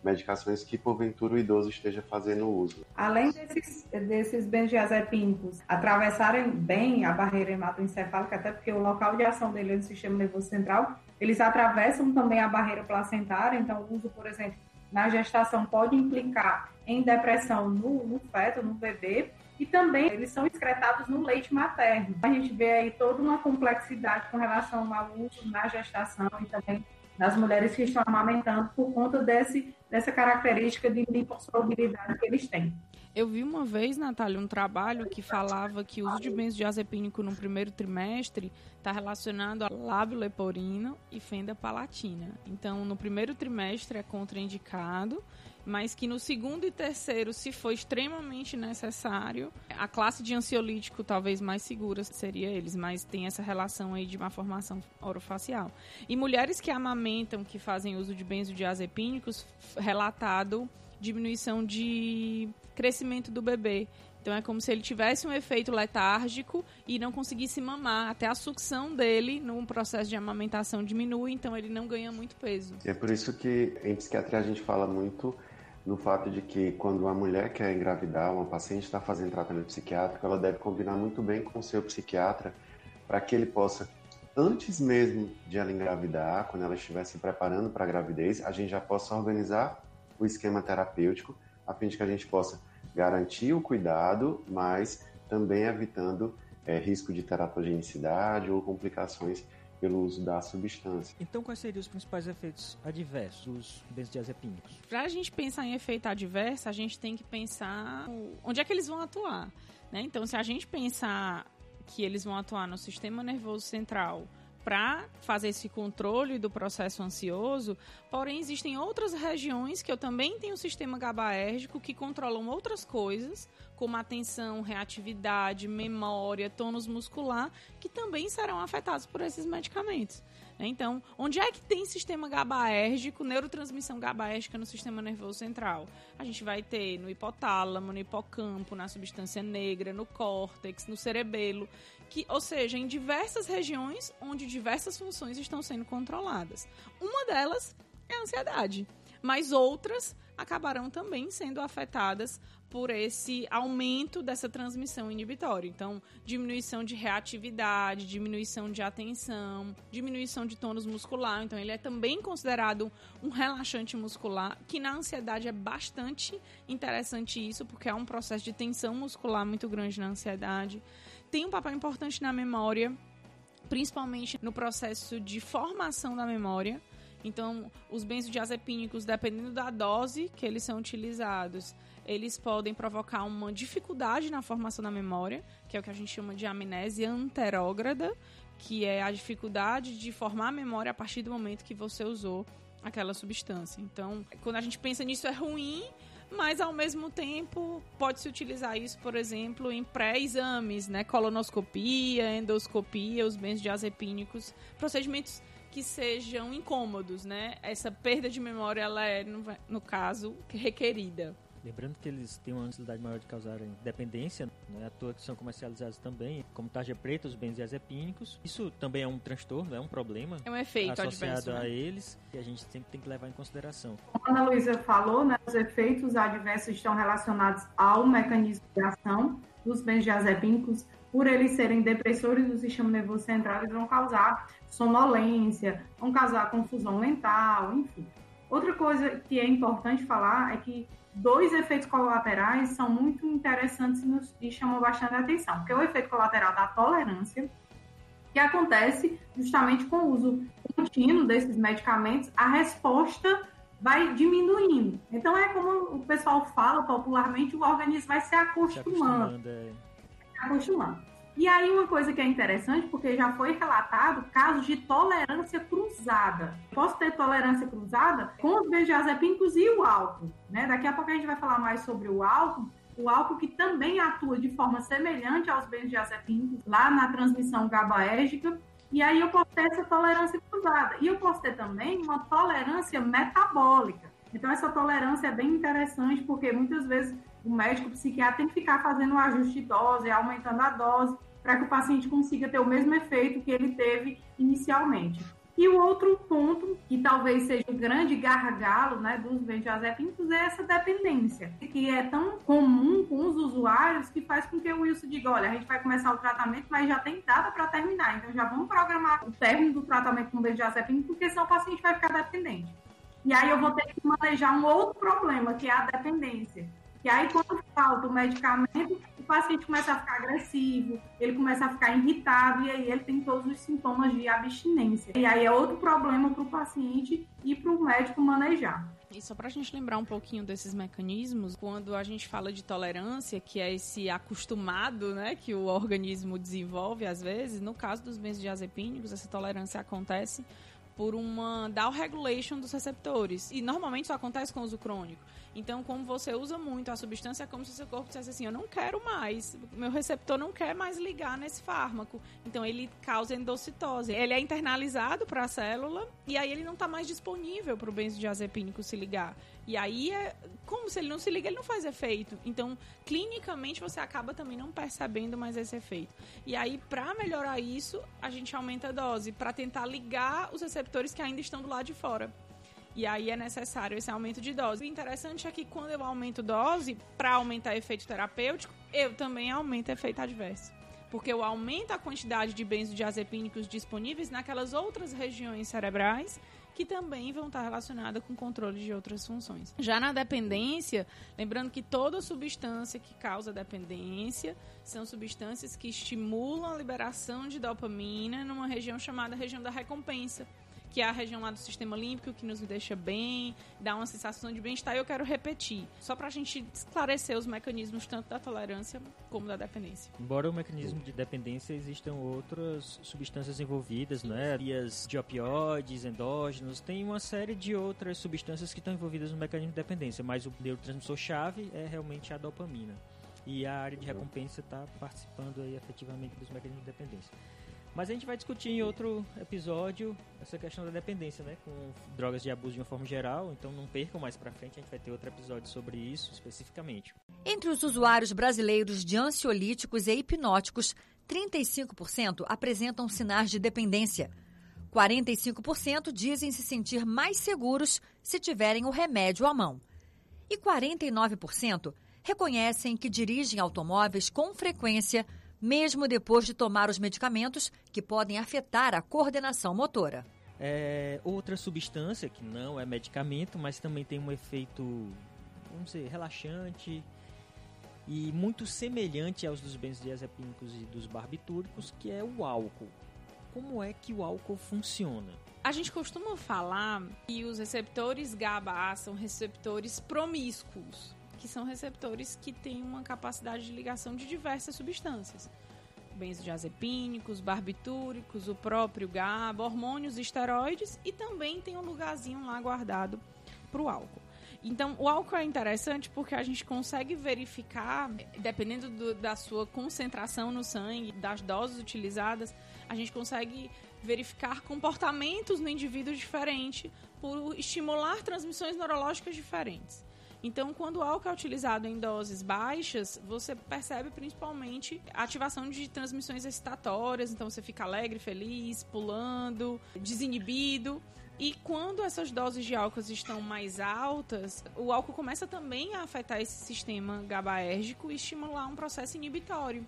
medicações que porventura o idoso esteja fazendo uso. Além desses, desses benzodiazepínicos atravessarem bem a barreira hematoencefálica, até porque o local de ação dele é no sistema nervoso central, eles atravessam também a barreira placentária, então o uso, por exemplo, na gestação pode implicar em depressão no, no feto, no bebê, e também eles são excretados no leite materno. A gente vê aí toda uma complexidade com relação ao uso na gestação e também das mulheres que estão amamentando por conta desse, dessa característica de lipossolubilidade que eles têm. Eu vi uma vez, Natália, um trabalho que falava que o uso de benzodiazepínico no primeiro trimestre está relacionado a lábio leporino e fenda palatina. Então, no primeiro trimestre é contraindicado mas que no segundo e terceiro, se for extremamente necessário, a classe de ansiolítico talvez mais segura seria eles, mas tem essa relação aí de uma formação orofacial. E mulheres que amamentam, que fazem uso de benzodiazepínicos, relatado diminuição de crescimento do bebê. Então é como se ele tivesse um efeito letárgico e não conseguisse mamar. Até a sucção dele no processo de amamentação diminui, então ele não ganha muito peso. É por isso que em psiquiatria a gente fala muito no fato de que quando uma mulher quer engravidar, uma paciente está fazendo tratamento psiquiátrico, ela deve combinar muito bem com o seu psiquiatra para que ele possa, antes mesmo de ela engravidar, quando ela estiver se preparando para a gravidez, a gente já possa organizar o esquema terapêutico a fim de que a gente possa garantir o cuidado, mas também evitando é, risco de teratogenicidade ou complicações pelo uso da substância. Então, quais seriam os principais efeitos adversos dos benzodiazepínicos? Para a gente pensar em efeito adverso, a gente tem que pensar onde é que eles vão atuar. Né? Então, se a gente pensar que eles vão atuar no sistema nervoso central para fazer esse controle do processo ansioso, porém existem outras regiões que eu também tenho sistema GABAérgico que controlam outras coisas, como atenção, reatividade, memória, tônus muscular, que também serão afetados por esses medicamentos. Né? Então, onde é que tem sistema GABAérgico, neurotransmissão GABAérgica no sistema nervoso central? A gente vai ter no hipotálamo, no hipocampo, na substância negra, no córtex, no cerebelo, que, ou seja, em diversas regiões onde diversas funções estão sendo controladas. Uma delas é a ansiedade, mas outras acabarão também sendo afetadas por esse aumento dessa transmissão inibitória. Então, diminuição de reatividade, diminuição de atenção, diminuição de tônus muscular. Então, ele é também considerado um relaxante muscular, que na ansiedade é bastante interessante isso, porque há um processo de tensão muscular muito grande na ansiedade. Tem um papel importante na memória, principalmente no processo de formação da memória. Então, os benzodiazepínicos, dependendo da dose que eles são utilizados, eles podem provocar uma dificuldade na formação da memória, que é o que a gente chama de amnésia anterógrada, que é a dificuldade de formar a memória a partir do momento que você usou aquela substância. Então, quando a gente pensa nisso é ruim, mas ao mesmo tempo pode-se utilizar isso, por exemplo, em pré-exames, né? Colonoscopia, endoscopia, os benzodiazepínicos, procedimentos que sejam incômodos, né? Essa perda de memória, ela é, no, no caso, requerida. Lembrando que eles têm uma necessidade maior de causarem dependência, não é à toa que são comercializados também, como tarja preta, os benzodiazepínicos. Isso também é um transtorno, é um problema. É um efeito associado adverso, a né? eles e a gente sempre tem que levar em consideração. Como a Ana Luísa falou, né, os efeitos adversos estão relacionados ao mecanismo de ação dos benzodiazepínicos. Por eles serem depressores do sistema nervoso central, eles vão causar sonolência, vão causar confusão mental, enfim. Outra coisa que é importante falar é que dois efeitos colaterais são muito interessantes e, nos, e chamam bastante atenção, que é o efeito colateral da tolerância, que acontece justamente com o uso contínuo desses medicamentos, a resposta vai diminuindo. Então é como o pessoal fala popularmente, o organismo vai se acostumando. Se acostumando é. Se acostumando. E aí uma coisa que é interessante, porque já foi relatado casos de tolerância cruzada. Posso ter tolerância cruzada com os benzodiazepínicos e o álcool. Né? Daqui a pouco a gente vai falar mais sobre o álcool. O álcool que também atua de forma semelhante aos benzodiazepínicos lá na transmissão GABAérgica. E aí eu posso ter essa tolerância cruzada. E eu posso ter também uma tolerância metabólica. Então essa tolerância é bem interessante, porque muitas vezes o médico o psiquiatra tem que ficar fazendo um ajuste de dose, aumentando a dose, para que o paciente consiga ter o mesmo efeito que ele teve inicialmente. E o outro ponto, que talvez seja o grande gargalo né, dos benzodiazepínicos, é essa dependência, que é tão comum com os usuários que faz com que o Wilson diga, olha, a gente vai começar o tratamento, mas já tem data para terminar, então já vamos programar o término do tratamento com benzodiazepínico, porque senão o paciente vai ficar dependente. E aí eu vou ter que manejar um outro problema, que é a dependência. E aí, quando falta o medicamento, o paciente começa a ficar agressivo, ele começa a ficar irritado, e aí ele tem todos os sintomas de abstinência. E aí é outro problema para o paciente e para o médico manejar. E só para a gente lembrar um pouquinho desses mecanismos, quando a gente fala de tolerância, que é esse acostumado né, que o organismo desenvolve às vezes, no caso dos benzodiazepínicos, essa tolerância acontece por uma down regulation dos receptores. E normalmente isso acontece com o uso crônico. Então, como você usa muito a substância, é como se o seu corpo dissesse assim: eu não quero mais, meu receptor não quer mais ligar nesse fármaco. Então, ele causa endocitose. Ele é internalizado para a célula e aí ele não está mais disponível para o benzodiazepínico se ligar. E aí é como se ele não se liga, ele não faz efeito. Então, clinicamente você acaba também não percebendo mais esse efeito. E aí, para melhorar isso, a gente aumenta a dose para tentar ligar os receptores que ainda estão do lado de fora. E aí é necessário esse aumento de dose. O interessante é que quando eu aumento dose, para aumentar efeito terapêutico, eu também aumento efeito adverso. Porque eu aumento a quantidade de benzodiazepínicos disponíveis naquelas outras regiões cerebrais que também vão estar relacionadas com controle de outras funções. Já na dependência, lembrando que toda substância que causa dependência são substâncias que estimulam a liberação de dopamina numa região chamada região da recompensa que é a região lá do sistema límbico, que nos deixa bem, dá uma sensação de bem-estar, e eu quero repetir, só para a gente esclarecer os mecanismos tanto da tolerância como da dependência. Embora o mecanismo de dependência existam outras substâncias envolvidas, né? Vias de opioides, endógenos, tem uma série de outras substâncias que estão envolvidas no mecanismo de dependência, mas o neurotransmissor-chave é realmente a dopamina. E a área de recompensa está participando aí efetivamente dos mecanismos de dependência. Mas a gente vai discutir em outro episódio essa questão da dependência, né? Com drogas de abuso de uma forma geral. Então não percam mais pra frente, a gente vai ter outro episódio sobre isso especificamente. Entre os usuários brasileiros de ansiolíticos e hipnóticos, 35% apresentam sinais de dependência. 45% dizem se sentir mais seguros se tiverem o remédio à mão. E 49% reconhecem que dirigem automóveis com frequência mesmo depois de tomar os medicamentos que podem afetar a coordenação motora. É outra substância que não é medicamento, mas também tem um efeito, vamos dizer, relaxante e muito semelhante aos dos benzodiazepínicos e dos barbitúricos, que é o álcool. Como é que o álcool funciona? A gente costuma falar que os receptores GABA são receptores promíscuos que são receptores que têm uma capacidade de ligação de diversas substâncias. Benzodiazepínicos, barbitúricos, o próprio GABA, hormônios, esteroides e também tem um lugarzinho lá guardado para o álcool. Então, o álcool é interessante porque a gente consegue verificar, dependendo do, da sua concentração no sangue, das doses utilizadas, a gente consegue verificar comportamentos no indivíduo diferente por estimular transmissões neurológicas diferentes. Então, quando o álcool é utilizado em doses baixas, você percebe principalmente a ativação de transmissões excitatórias, então você fica alegre, feliz, pulando, desinibido. E quando essas doses de álcool estão mais altas, o álcool começa também a afetar esse sistema GABAérgico e estimular um processo inibitório.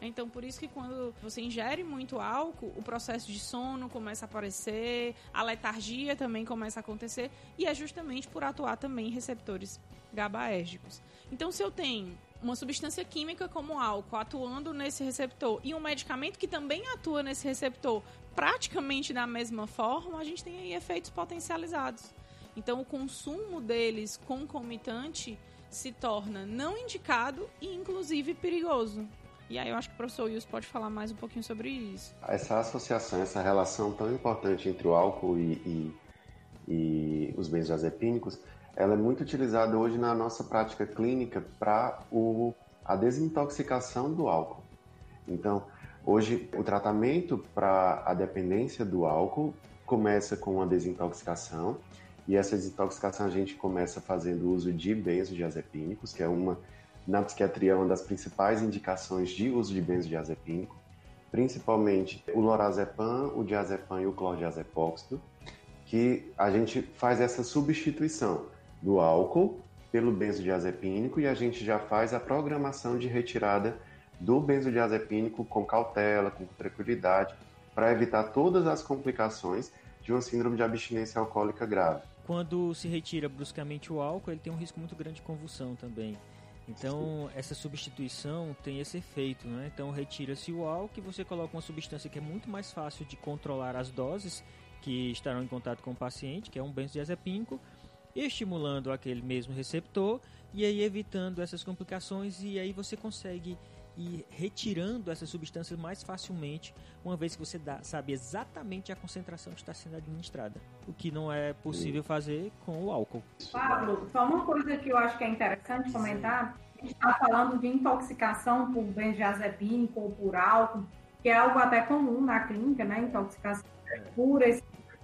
Então, por isso que quando você ingere muito álcool, o processo de sono começa a aparecer, a letargia também começa a acontecer, e é justamente por atuar também em receptores GABAérgicos. Então, se eu tenho uma substância química como álcool atuando nesse receptor e um medicamento que também atua nesse receptor praticamente da mesma forma, a gente tem aí efeitos potencializados. Então, o consumo deles concomitante se torna não indicado e, inclusive, perigoso. E aí eu acho que o professor Wilson pode falar mais um pouquinho sobre isso. Essa associação, essa relação tão importante entre o álcool e, e, e os benzodiazepínicos, ela é muito utilizada hoje na nossa prática clínica para a desintoxicação do álcool. Então, hoje o tratamento para a dependência do álcool começa com a desintoxicação e essa desintoxicação a gente começa fazendo uso de benzodiazepínicos, que é uma na psiquiatria uma das principais indicações de uso de benzodiazepínico, principalmente o lorazepam, o diazepam e o clordiazepóxido, que a gente faz essa substituição do álcool pelo benzodiazepínico e a gente já faz a programação de retirada do benzodiazepínico com cautela, com tranquilidade, para evitar todas as complicações de uma síndrome de abstinência alcoólica grave. Quando se retira bruscamente o álcool, ele tem um risco muito grande de convulsão também. Então, essa substituição tem esse efeito, né? Então, retira-se o álcool e você coloca uma substância que é muito mais fácil de controlar as doses que estarão em contato com o paciente, que é um benzodiazepínico, estimulando aquele mesmo receptor e aí evitando essas complicações e aí você consegue ir retirando essas substâncias mais facilmente, uma vez que você dá, sabe exatamente a concentração que está sendo administrada, o que não é possível fazer com o álcool. Pablo, só uma coisa que eu acho que é interessante comentar, a gente está falando de intoxicação por benzodiazepínico ou por álcool, que é algo até comum na clínica, né? Intoxicação por esse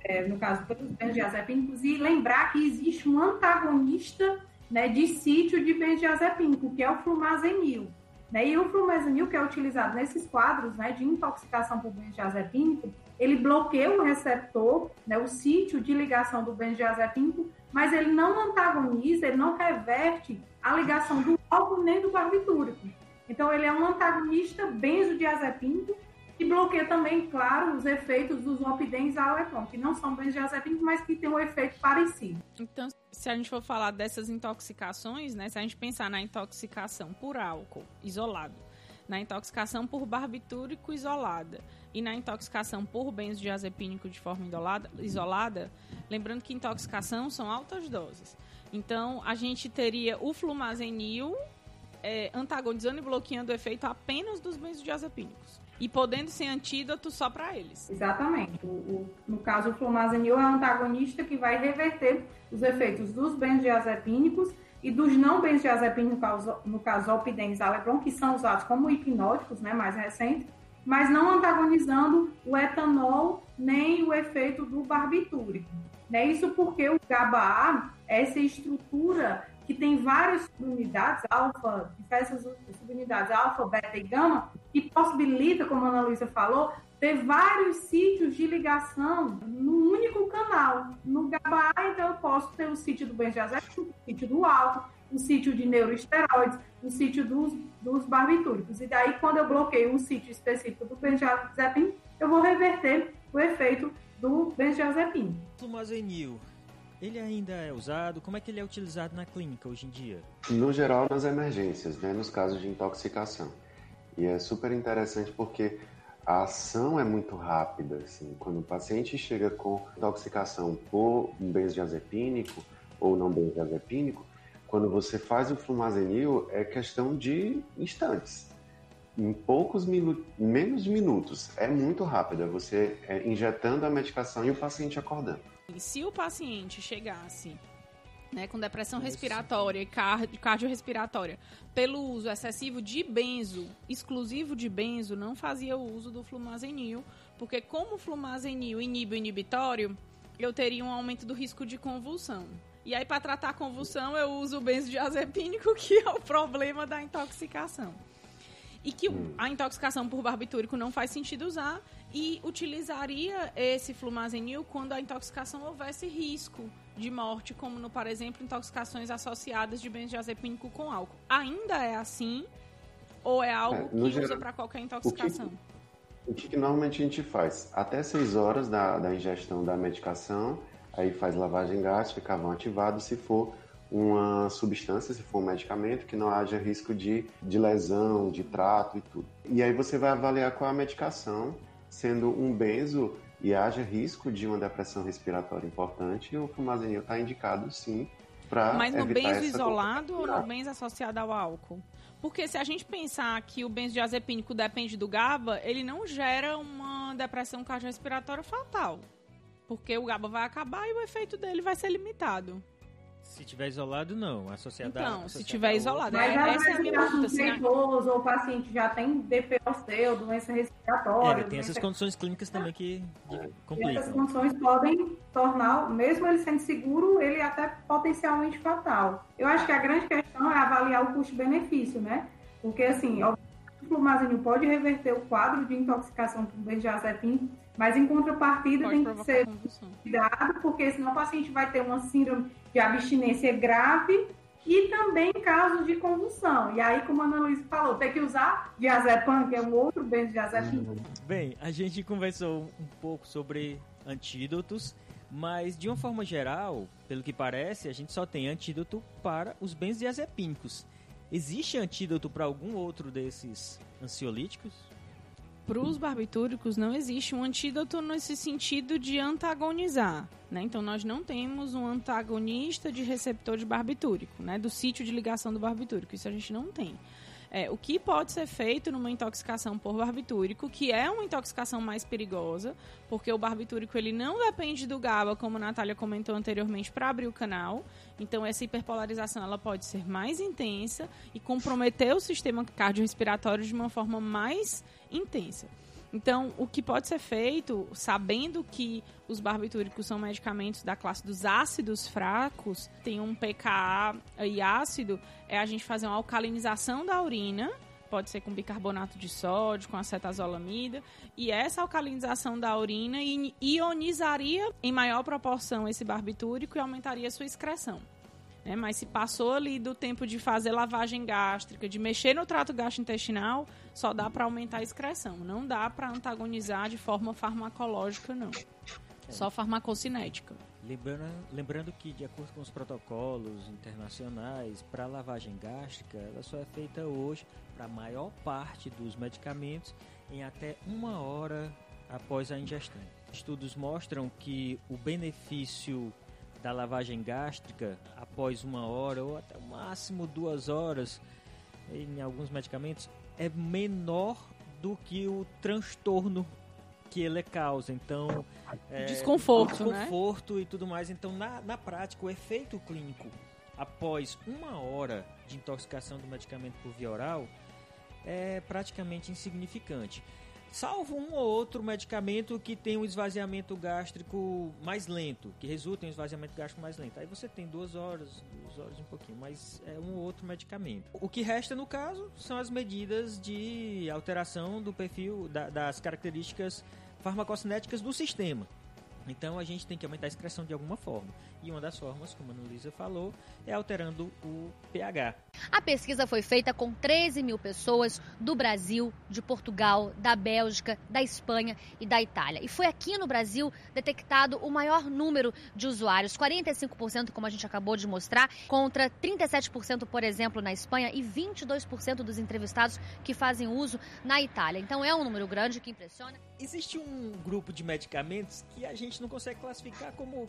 é, no caso pelos benzodiazepínicos, e lembrar que existe um antagonista né, de sítio de benzodiazepínico, que é o flumazenil. Né? E o flumazenil, que é utilizado nesses quadros né, de intoxicação por benzodiazepínico, ele bloqueia o receptor, né, o sítio de ligação do benzodiazepínico, mas ele não antagoniza, ele não reverte a ligação do álcool nem do barbitúrico. Então, ele é um antagonista benzodiazepínico e bloqueia também, claro, os efeitos dos opidens alecron, que não são benzodiazepínicos, mas que têm um efeito parecido. Então, se a gente for falar dessas intoxicações, né, se a gente pensar na intoxicação por álcool isolado, na intoxicação por barbitúrico isolada e na intoxicação por benzodiazepínico de forma isolada, isolada, lembrando que intoxicação são altas doses. Então, a gente teria o flumazenil é, antagonizando e bloqueando o efeito apenas dos benzodiazepínicos e podendo ser antídoto só para eles. Exatamente. O, o, no caso, o flumazenil é um antagonista que vai reverter os efeitos dos benzodiazepínicos e dos não benzodiazepínicos, no caso, opidens alepron, que são usados como hipnóticos, né, mais recentes, mas não antagonizando o etanol nem o efeito do barbitúrico. Né? Isso porque o GABA-A, essa estrutura que tem várias subunidades, alfa, diversas subunidades, alfa, beta e gama, que possibilita, como a Ana Luísa falou, ter vários sítios de ligação no único canal. No GABA, então, eu posso ter o sítio do benzodiazepínico, o sítio do álcool, o sítio de neuroesteroides, o sítio dos, dos barbitúricos. E daí, quando eu bloqueio um sítio específico do benzodiazepínico, eu vou reverter o efeito do benzodiazepínico. Flumazenil ele ainda é usado? Como é que ele é utilizado na clínica hoje em dia? No geral, nas emergências, né, nos casos de intoxicação. E é super interessante porque a ação é muito rápida. Assim. Quando o paciente chega com intoxicação por um benzodiazepínico ou não benzodiazepínico, quando você faz o flumazenil, é questão de instantes. Em poucos minutos, menos minutos. É muito rápido. É você é, injetando a medicação e o paciente acordando. E se o paciente chegasse né, com depressão respiratória e cardiorrespiratória, pelo uso excessivo de benzo, exclusivo de benzo, não fazia o uso do flumazenil, porque como o flumazenil inibe o inibitório, eu teria um aumento do risco de convulsão. E aí, para tratar a convulsão, eu uso o benzodiazepínico, que é o problema da intoxicação. E que hum. a intoxicação por barbitúrico não faz sentido usar e utilizaria esse flumazenil quando a intoxicação houvesse risco de morte, como, no, por exemplo, intoxicações associadas de benzodiazepínico com álcool. Ainda é assim? Ou é algo é, que geral, usa para qualquer intoxicação? O que, o que, normalmente a gente faz? Até 6 horas da, da ingestão da medicação, aí faz lavagem gástrica, carvão ativado, se for uma substância, se for um medicamento, que não haja risco de, de lesão, de trato e tudo. E aí você vai avaliar qual a medicação, sendo um benzo e haja risco de uma depressão respiratória importante, o fumazenil está indicado sim para Mas no benzo isolado ou no benzo associado ao álcool? Porque se a gente pensar que o benzodiazepínico depende do GABA, ele não gera uma depressão cardiorrespiratória fatal. Porque o GABA vai acabar e o efeito dele vai ser limitado. Se tiver isolado, não. Associado então, se tiver isolado. Mas é, essa é a minha dúvida. Se idoso, ou o paciente já tem DPOC, ou doença respiratória. É, tem essas condições clínicas também que complicam. E essas condições podem tornar, mesmo ele sendo seguro, ele até potencialmente fatal. Eu acho que a grande questão é avaliar o custo-benefício, né? Porque, assim, o flumazenil pode reverter o quadro de intoxicação por benzodiazepina, mas em contrapartida pode tem que ser cuidado, porque senão o paciente vai ter uma síndrome de abstinência grave e também casos de convulsão. E aí, como a Ana Luísa falou, tem que usar diazepam, que é um outro benzodiazepina. Bem, a gente conversou um pouco sobre antídotos, mas de uma forma geral, pelo que parece, a gente só tem antídoto para os benzodiazepínicos. Existe antídoto para algum outro desses ansiolíticos? Para os barbitúricos não existe um antídoto nesse sentido de antagonizar. Né? Então, nós não temos um antagonista de receptor de barbitúrico, né? do sítio de ligação do barbitúrico. Isso a gente não tem. É, o que pode ser feito numa intoxicação por barbitúrico, que é uma intoxicação mais perigosa, porque o barbitúrico ele não depende do GABA, como a Natália comentou anteriormente, para abrir o canal. Então essa hiperpolarização ela pode ser mais intensa e comprometer o sistema cardiorrespiratório de uma forma mais intensa. Então, o que pode ser feito, sabendo que os barbitúricos são medicamentos da classe dos ácidos fracos, tem um pKa e ácido, é a gente fazer uma alcalinização da urina, pode ser com bicarbonato de sódio, com acetazolamida, e essa alcalinização da urina ionizaria em maior proporção esse barbitúrico e aumentaria sua excreção. Né? Mas se passou ali do tempo de fazer lavagem gástrica, de mexer no trato gastrointestinal, só dá para aumentar a excreção. Não dá para antagonizar de forma farmacológica, não. Só farmacocinética. Lembrando, lembrando que, de acordo com os protocolos internacionais, para lavagem gástrica, ela só é feita hoje para a maior parte dos medicamentos em até uma hora após a ingestão. Estudos mostram que o benefício da lavagem gástrica após uma hora ou até o máximo duas horas em alguns medicamentos é menor do que o transtorno que ele causa. Então, é, desconforto, desconforto né? e tudo mais. Então, na, na prática, o efeito clínico após uma hora de intoxicação do medicamento por via oral é praticamente insignificante salvo um ou outro medicamento que tem um esvaziamento gástrico mais lento, que resulta em um esvaziamento gástrico mais lento. Aí você tem duas horas, duas horas e um pouquinho, mas é um ou outro medicamento. O que resta, no caso, são as medidas de alteração do perfil, da, das características farmacocinéticas do sistema. Então a gente tem que aumentar a excreção de alguma forma. E uma das formas, como a Ana Luísa falou, é alterando o pH. A pesquisa foi feita com 13 mil pessoas do Brasil, de Portugal, da Bélgica, da Espanha e da Itália. E foi aqui no Brasil detectado o maior número de usuários, 45%, como a gente acabou de mostrar, contra 37%, por exemplo, na Espanha e 22% dos entrevistados que fazem uso na Itália. Então é um número grande que impressiona. Existe um grupo de medicamentos que a gente não consegue classificar como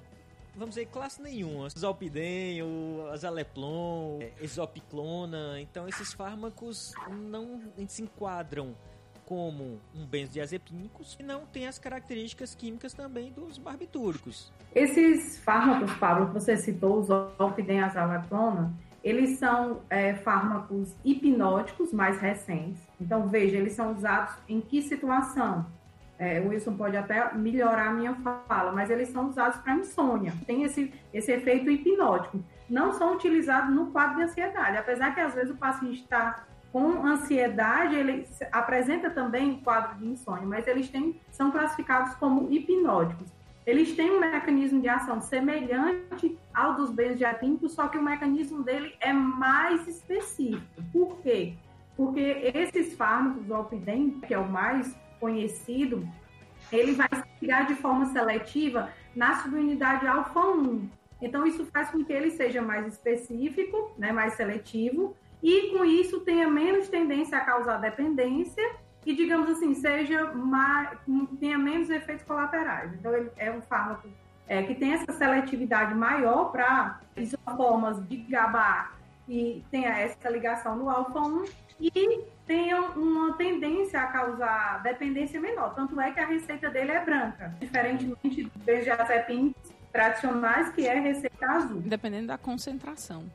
vamos dizer, classe nenhuma. Zolpidem, o azaleplon, exopiclona. Então, esses fármacos não se enquadram como um benzodiazepínicos e não tem as características químicas também dos barbitúricos. Esses fármacos, Pablo, que você citou, os Zolpidem e azaleplona, eles são é, fármacos hipnóticos mais recentes. Então, veja, eles são usados em que situação? É, o Wilson pode até melhorar a minha fala, mas eles são usados para insônia. Tem esse, esse efeito hipnótico. Não são utilizados no quadro de ansiedade, apesar que às vezes o paciente está com ansiedade, ele apresenta também um quadro de insônia, mas eles têm, são classificados como hipnóticos. Eles têm um mecanismo de ação semelhante ao dos benzodiazepínicos, só que o mecanismo dele é mais específico. Por quê? Porque esses fármacos, o Alpidem, que é o mais conhecido, ele vai se ligar de forma seletiva na subunidade alfa-1. Então, isso faz com que ele seja mais específico, né, mais seletivo, e com isso tenha menos tendência a causar dependência e, digamos assim, seja mais, tenha menos efeitos colaterais. Então, ele é um fármaco é, que tem essa seletividade maior para isoformas de GABA e tenha essa ligação no alfa-1 e tenha uma tendência a causar dependência menor. Tanto é que a receita dele é branca, diferentemente dos benzodiazepínicos tradicionais, que é receita azul. Dependendo da concentração.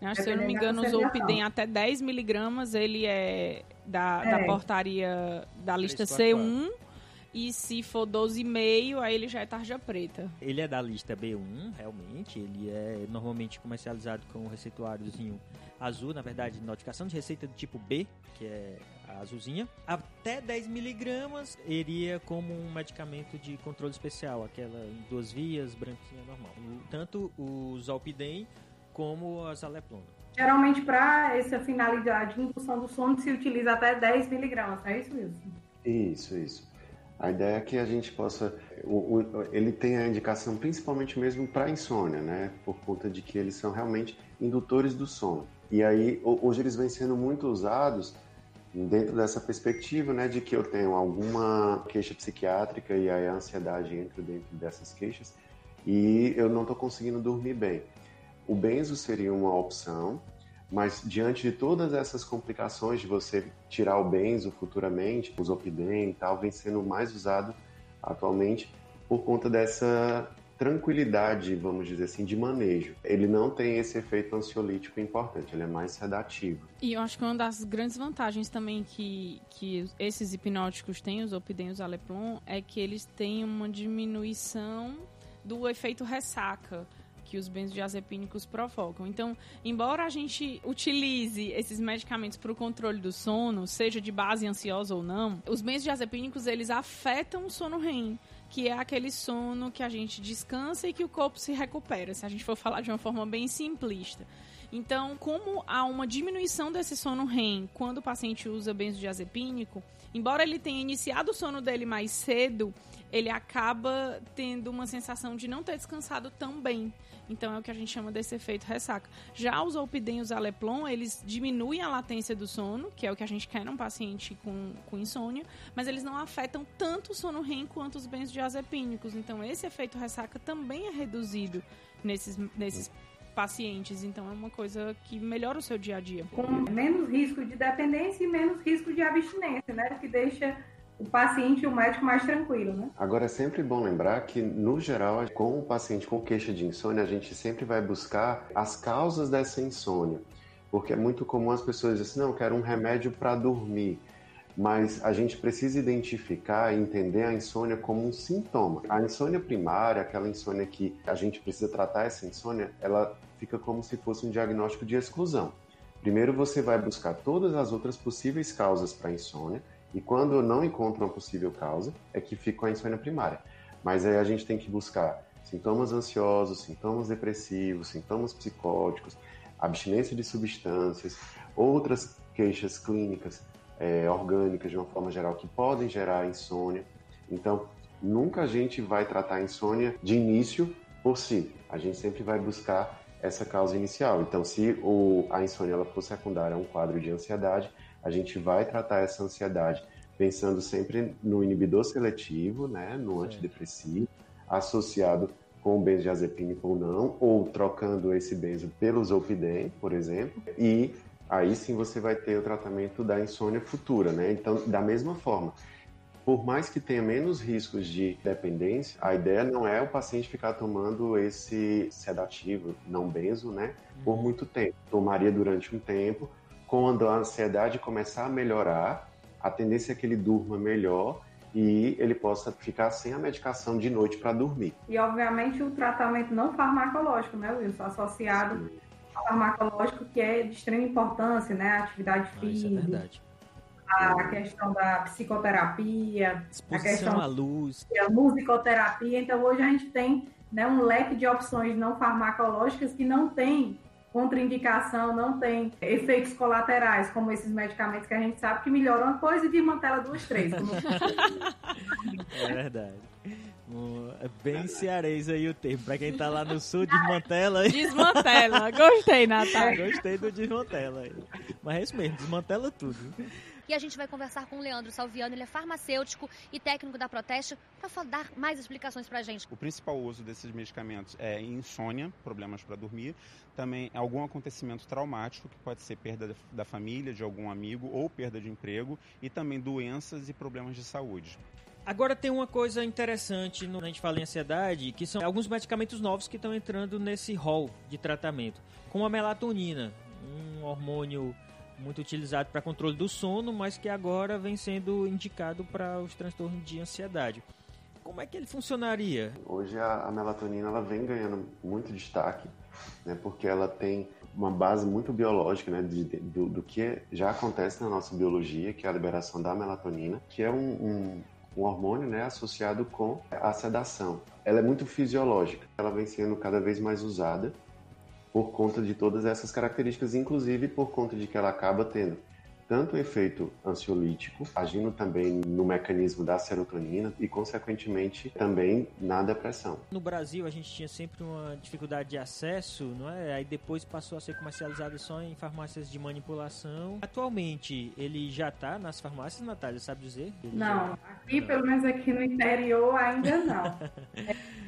Acho, se eu não me engano, o Zolpidem até 10 miligramas, ele é da, é da portaria da lista C1. E se for 12,5, aí ele já é tarja preta. Ele é da lista B1, realmente. Ele é normalmente comercializado com o receituáriozinho azul, na verdade, notificação de receita do tipo B, que é a azulzinha. Até 10 miligramas iria como um medicamento de controle especial, aquela em duas vias, branquinha normal. Tanto o Zolpidem como a zaleplona. Geralmente, para essa finalidade de indução do sono, se utiliza até 10 miligramas, é isso mesmo? Isso, isso. A ideia é que a gente possa. O, o, ele tem a indicação principalmente mesmo para insônia, né? Por conta de que eles são realmente indutores do sono. E aí, hoje eles vêm sendo muito usados dentro dessa perspectiva, né, de que eu tenho alguma queixa psiquiátrica e aí a ansiedade entra dentro dessas queixas e eu não estou conseguindo dormir bem. O benzo seria uma opção, mas diante de todas essas complicações de você tirar o benzo futuramente, o zopidem e tal, vem sendo mais usado atualmente por conta dessa tranquilidade, vamos dizer assim, de manejo. Ele não tem esse efeito ansiolítico importante, ele é mais sedativo. E eu acho que uma das grandes vantagens também que, que esses hipnóticos têm, os Opidem e os Aleplon, é que eles têm uma diminuição do efeito ressaca que os benzodiazepínicos provocam. Então, embora a gente utilize esses medicamentos para o controle do sono, seja de base ansiosa ou não, os benzodiazepínicos eles afetam o sono REM que é aquele sono que a gente descansa e que o corpo se recupera, se a gente for falar de uma forma bem simplista. Então, como há uma diminuição desse sono REM quando o paciente usa benzodiazepínico, embora ele tenha iniciado o sono dele mais cedo, ele acaba tendo uma sensação de não ter descansado tão bem. Então é o que a gente chama desse efeito ressaca. Já os Olpidem e os Aleplon, eles diminuem a latência do sono, que é o que a gente quer num paciente com, com insônia, mas eles não afetam tanto o sono REM quanto os benzodiazepínicos. Então esse efeito ressaca também é reduzido nesses, nesses pacientes. Então é uma coisa que melhora o seu dia a dia. Com menos risco de dependência e menos risco de abstinência, né? Que deixa o paciente e o médico mais tranquilo, né? Agora é sempre bom lembrar que, no geral, com o paciente com queixa de insônia, a gente sempre vai buscar as causas dessa insônia. Porque é muito comum as pessoas dizerem assim, não, eu quero um remédio para dormir. Mas a gente precisa identificar e entender a insônia como um sintoma. A insônia primária, aquela insônia que a gente precisa tratar essa insônia, ela fica como se fosse um diagnóstico de exclusão. Primeiro você vai buscar todas as outras possíveis causas para insônia, e quando não encontra uma possível causa, é que fica a insônia primária. Mas aí a gente tem que buscar sintomas ansiosos, sintomas depressivos, sintomas psicóticos, abstinência de substâncias, outras queixas clínicas, é, orgânicas de uma forma geral, que podem gerar insônia. Então, nunca a gente vai tratar a insônia de início por si. A gente sempre vai buscar essa causa inicial. Então, se o, a insônia ela for secundária a um quadro de ansiedade, a gente vai tratar essa ansiedade pensando sempre no inibidor seletivo, né, no antidepressivo, associado com benzodiazepínico ou não, ou trocando esse benzo pelo zolpidem, por exemplo, e aí sim você vai ter o tratamento da insônia futura, né? Então, da mesma forma, por mais que tenha menos riscos de dependência, a ideia não é o paciente ficar tomando esse sedativo não benzo, né, por uhum. muito tempo. Tomaria durante um tempo, quando a ansiedade começar a melhorar, a tendência é que ele durma melhor e ele possa ficar sem a medicação de noite para dormir. E, obviamente, o tratamento não farmacológico, né, Wilson? Associado Sim. ao farmacológico, que é de extrema importância, né? A atividade ah, física. É a questão da psicoterapia, Exposição a questão à luz, a musicoterapia. Então, hoje a gente tem né, um leque de opções não farmacológicas que não tem contraindicação, não tem efeitos colaterais, como esses medicamentos que a gente sabe que melhoram uma coisa e desmantela duas, três. é verdade. É bem cearês aí o termo. Pra quem tá lá no sul, desmantela. Desmantela. Gostei, Natália. Gostei do desmantela. Mas é isso mesmo, desmantela tudo. E a gente vai conversar com o Leandro Salviano, ele é farmacêutico e técnico da Proteste, para dar mais explicações para a gente. O principal uso desses medicamentos é insônia, problemas para dormir, também algum acontecimento traumático, que pode ser perda da família, de algum amigo, ou perda de emprego, e também doenças e problemas de saúde. Agora tem uma coisa interessante, quando a gente fala em ansiedade, que são alguns medicamentos novos que estão entrando nesse hall de tratamento, como a melatonina, um hormônio muito utilizado para controle do sono, mas que agora vem sendo indicado para os transtornos de ansiedade. Como é que ele funcionaria? Hoje a, a melatonina ela vem ganhando muito destaque, né, porque ela tem uma base muito biológica né, de, do, do, que já acontece na nossa biologia, que é a liberação da melatonina, que é um, um, um hormônio né, associado com a sedação. Ela é muito fisiológica, ela vem sendo cada vez mais usada por conta de todas essas características, inclusive por conta de que ela acaba tendo tanto o efeito ansiolítico, agindo também no mecanismo da serotonina e, consequentemente, também na depressão. No Brasil, a gente tinha sempre uma dificuldade de acesso, não é? Aí depois passou a ser comercializado só em farmácias de manipulação. Atualmente, ele já está nas farmácias, Natália, sabe dizer? Ele não, já... aqui, pelo menos aqui no interior, ainda não.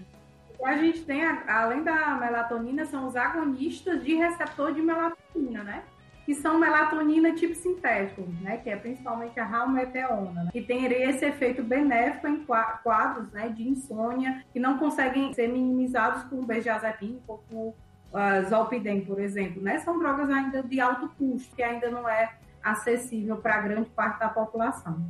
a gente tem, além da melatonina, são os agonistas de receptor de melatonina, né? Que são melatonina tipo sintético, né? Que é principalmente a ralmeteona, né? que tem esse efeito benéfico em quadros né, de insônia que não conseguem ser minimizados com benzodiazepina ou com uh, zolpidem, por exemplo, né? São drogas ainda de alto custo, que ainda não é acessível para grande parte da população.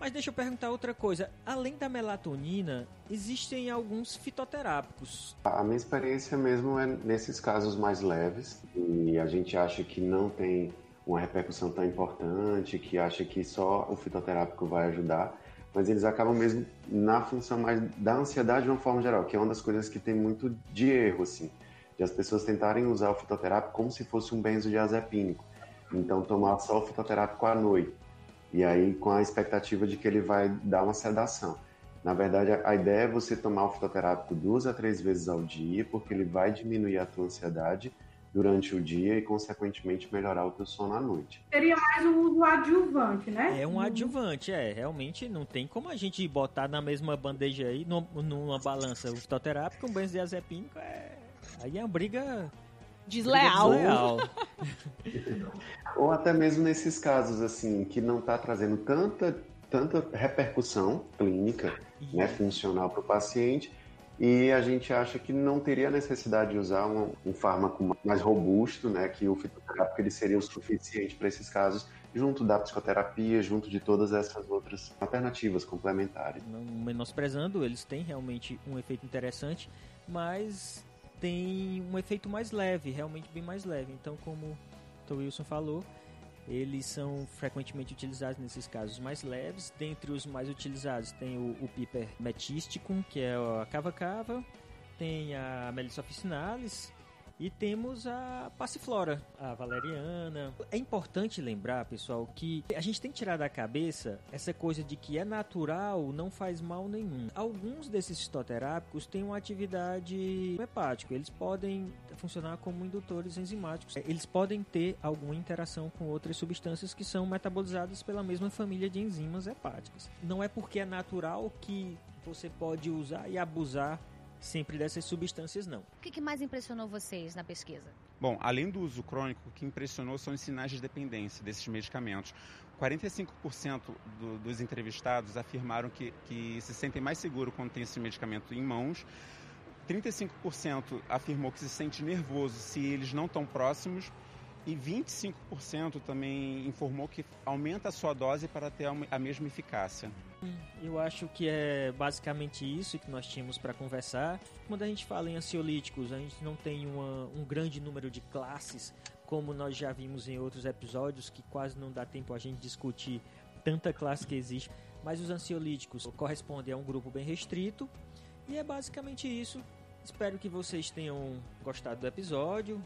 Mas deixa eu perguntar outra coisa. Além da melatonina, existem alguns fitoterápicos. A minha experiência mesmo é nesses casos mais leves e a gente acha que não tem uma repercussão tão importante, que acha que só o fitoterápico vai ajudar, mas eles acabam mesmo na função mais da ansiedade de uma forma geral, que é uma das coisas que tem muito de erro, assim, de as pessoas tentarem usar o fitoterápico como se fosse um benzodiazepínico. Então, tomar só o fitoterápico à noite e aí com a expectativa de que ele vai dar uma sedação. Na verdade, a ideia é você tomar o fitoterápico duas a três vezes ao dia, porque ele vai diminuir a tua ansiedade durante o dia e, consequentemente, melhorar o teu sono à noite. Seria mais um uso adjuvante, né? É um adjuvante, é. Realmente não tem como a gente botar na mesma bandeja aí, numa balança, o fitoterápico, um benzodiazepínico, é... Aí é uma briga Desleal. Desleal. Ou até mesmo nesses casos, assim, que não está trazendo tanta, tanta repercussão clínica, né, funcional para o paciente, e a gente acha que não teria necessidade de usar um, um fármaco mais robusto, né, que o fitoterápico ele seria o suficiente para esses casos, junto da psicoterapia, junto de todas essas outras alternativas complementares. Não menosprezando, eles têm realmente um efeito interessante, mas tem um efeito mais leve, realmente bem mais leve. Então, como o Wilson falou, eles são frequentemente utilizados nesses casos mais leves. Dentre os mais utilizados tem o, o piper metisticum, que é a cava-cava, tem a Melissa officinalis, e temos a passiflora, a valeriana. É importante lembrar, pessoal, que a gente tem que tirar da cabeça essa coisa de que é natural, não faz mal nenhum. Alguns desses fitoterápicos têm uma atividade hepática. Eles podem funcionar como indutores enzimáticos. Eles podem ter alguma interação com outras substâncias que são metabolizadas pela mesma família de enzimas hepáticas. Não é porque é natural que você pode usar e abusar sempre dessas substâncias não. O que, mais impressionou vocês na pesquisa? Bom, além do uso crônico, o que impressionou são os sinais de dependência desses medicamentos. 45% do, dos entrevistados afirmaram que, que se sentem mais seguros quando tem esse medicamento em mãos. 35% afirmou que se sente nervoso se eles não estão próximos e 25% também informou que aumenta a sua dose para ter a mesma eficácia. Eu acho que é basicamente isso que nós tínhamos para conversar. Quando a gente fala em ansiolíticos, a gente não tem uma, um grande número de classes, como nós já vimos em outros episódios, que quase não dá tempo a gente discutir tanta classe que existe. Mas os ansiolíticos correspondem a um grupo bem restrito. E é basicamente isso. Espero que vocês tenham gostado do episódio.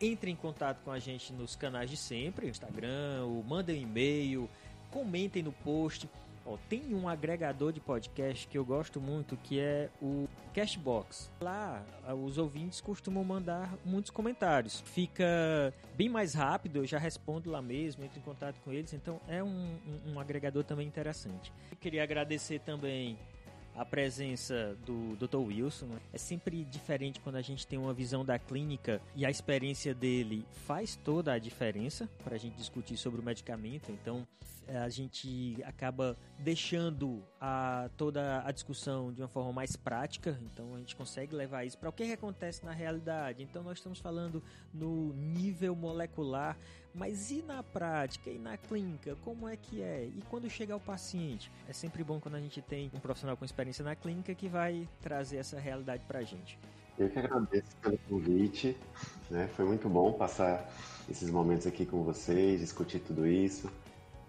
Entre em contato com a gente nos canais de sempre, Instagram, ou mandem um e-mail, comentem no post. Ó, tem um agregador de podcast que eu gosto muito, que é o Cashbox. Lá, os ouvintes costumam mandar muitos comentários. Fica bem mais rápido, eu já respondo lá mesmo, entro em contato com eles. Então, é um, um, um agregador também interessante. Eu queria agradecer também a presença do Dr. Wilson. Né? É sempre diferente quando a gente tem uma visão da clínica e a experiência dele faz toda a diferença para a gente discutir sobre o medicamento. Então, é, a gente acaba deixando a, toda a discussão de uma forma mais prática, então a gente consegue levar isso para o que, que acontece na realidade. Então nós estamos falando no nível molecular, mas e na prática, e na clínica, como é que é? E quando chega ao paciente? É sempre bom quando a gente tem um profissional com experiência na clínica que vai trazer essa realidade para a gente. Eu que agradeço pelo convite, né? foi muito bom passar esses momentos aqui com vocês, discutir tudo isso.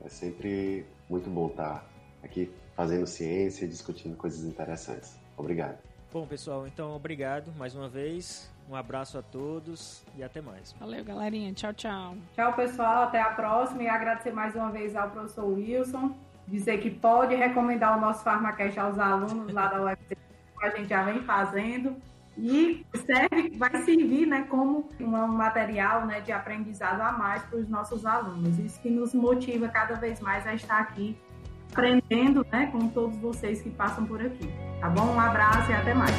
É sempre muito bom estar aqui fazendo ciência e discutindo coisas interessantes. Obrigado. Bom, pessoal, então obrigado mais uma vez. Um abraço a todos e até mais. Valeu, galerinha. Tchau, tchau. Tchau, pessoal. Até a próxima. E agradecer mais uma vez ao professor Wilson. Dizer que pode recomendar o nosso Farmacast aos alunos lá da UFC, que a gente já vem fazendo. E serve, vai servir né, como um material né, de aprendizado a mais para os nossos alunos. Isso que nos motiva cada vez mais a estar aqui aprendendo né, com todos vocês que passam por aqui. Tá bom? Um abraço e até mais.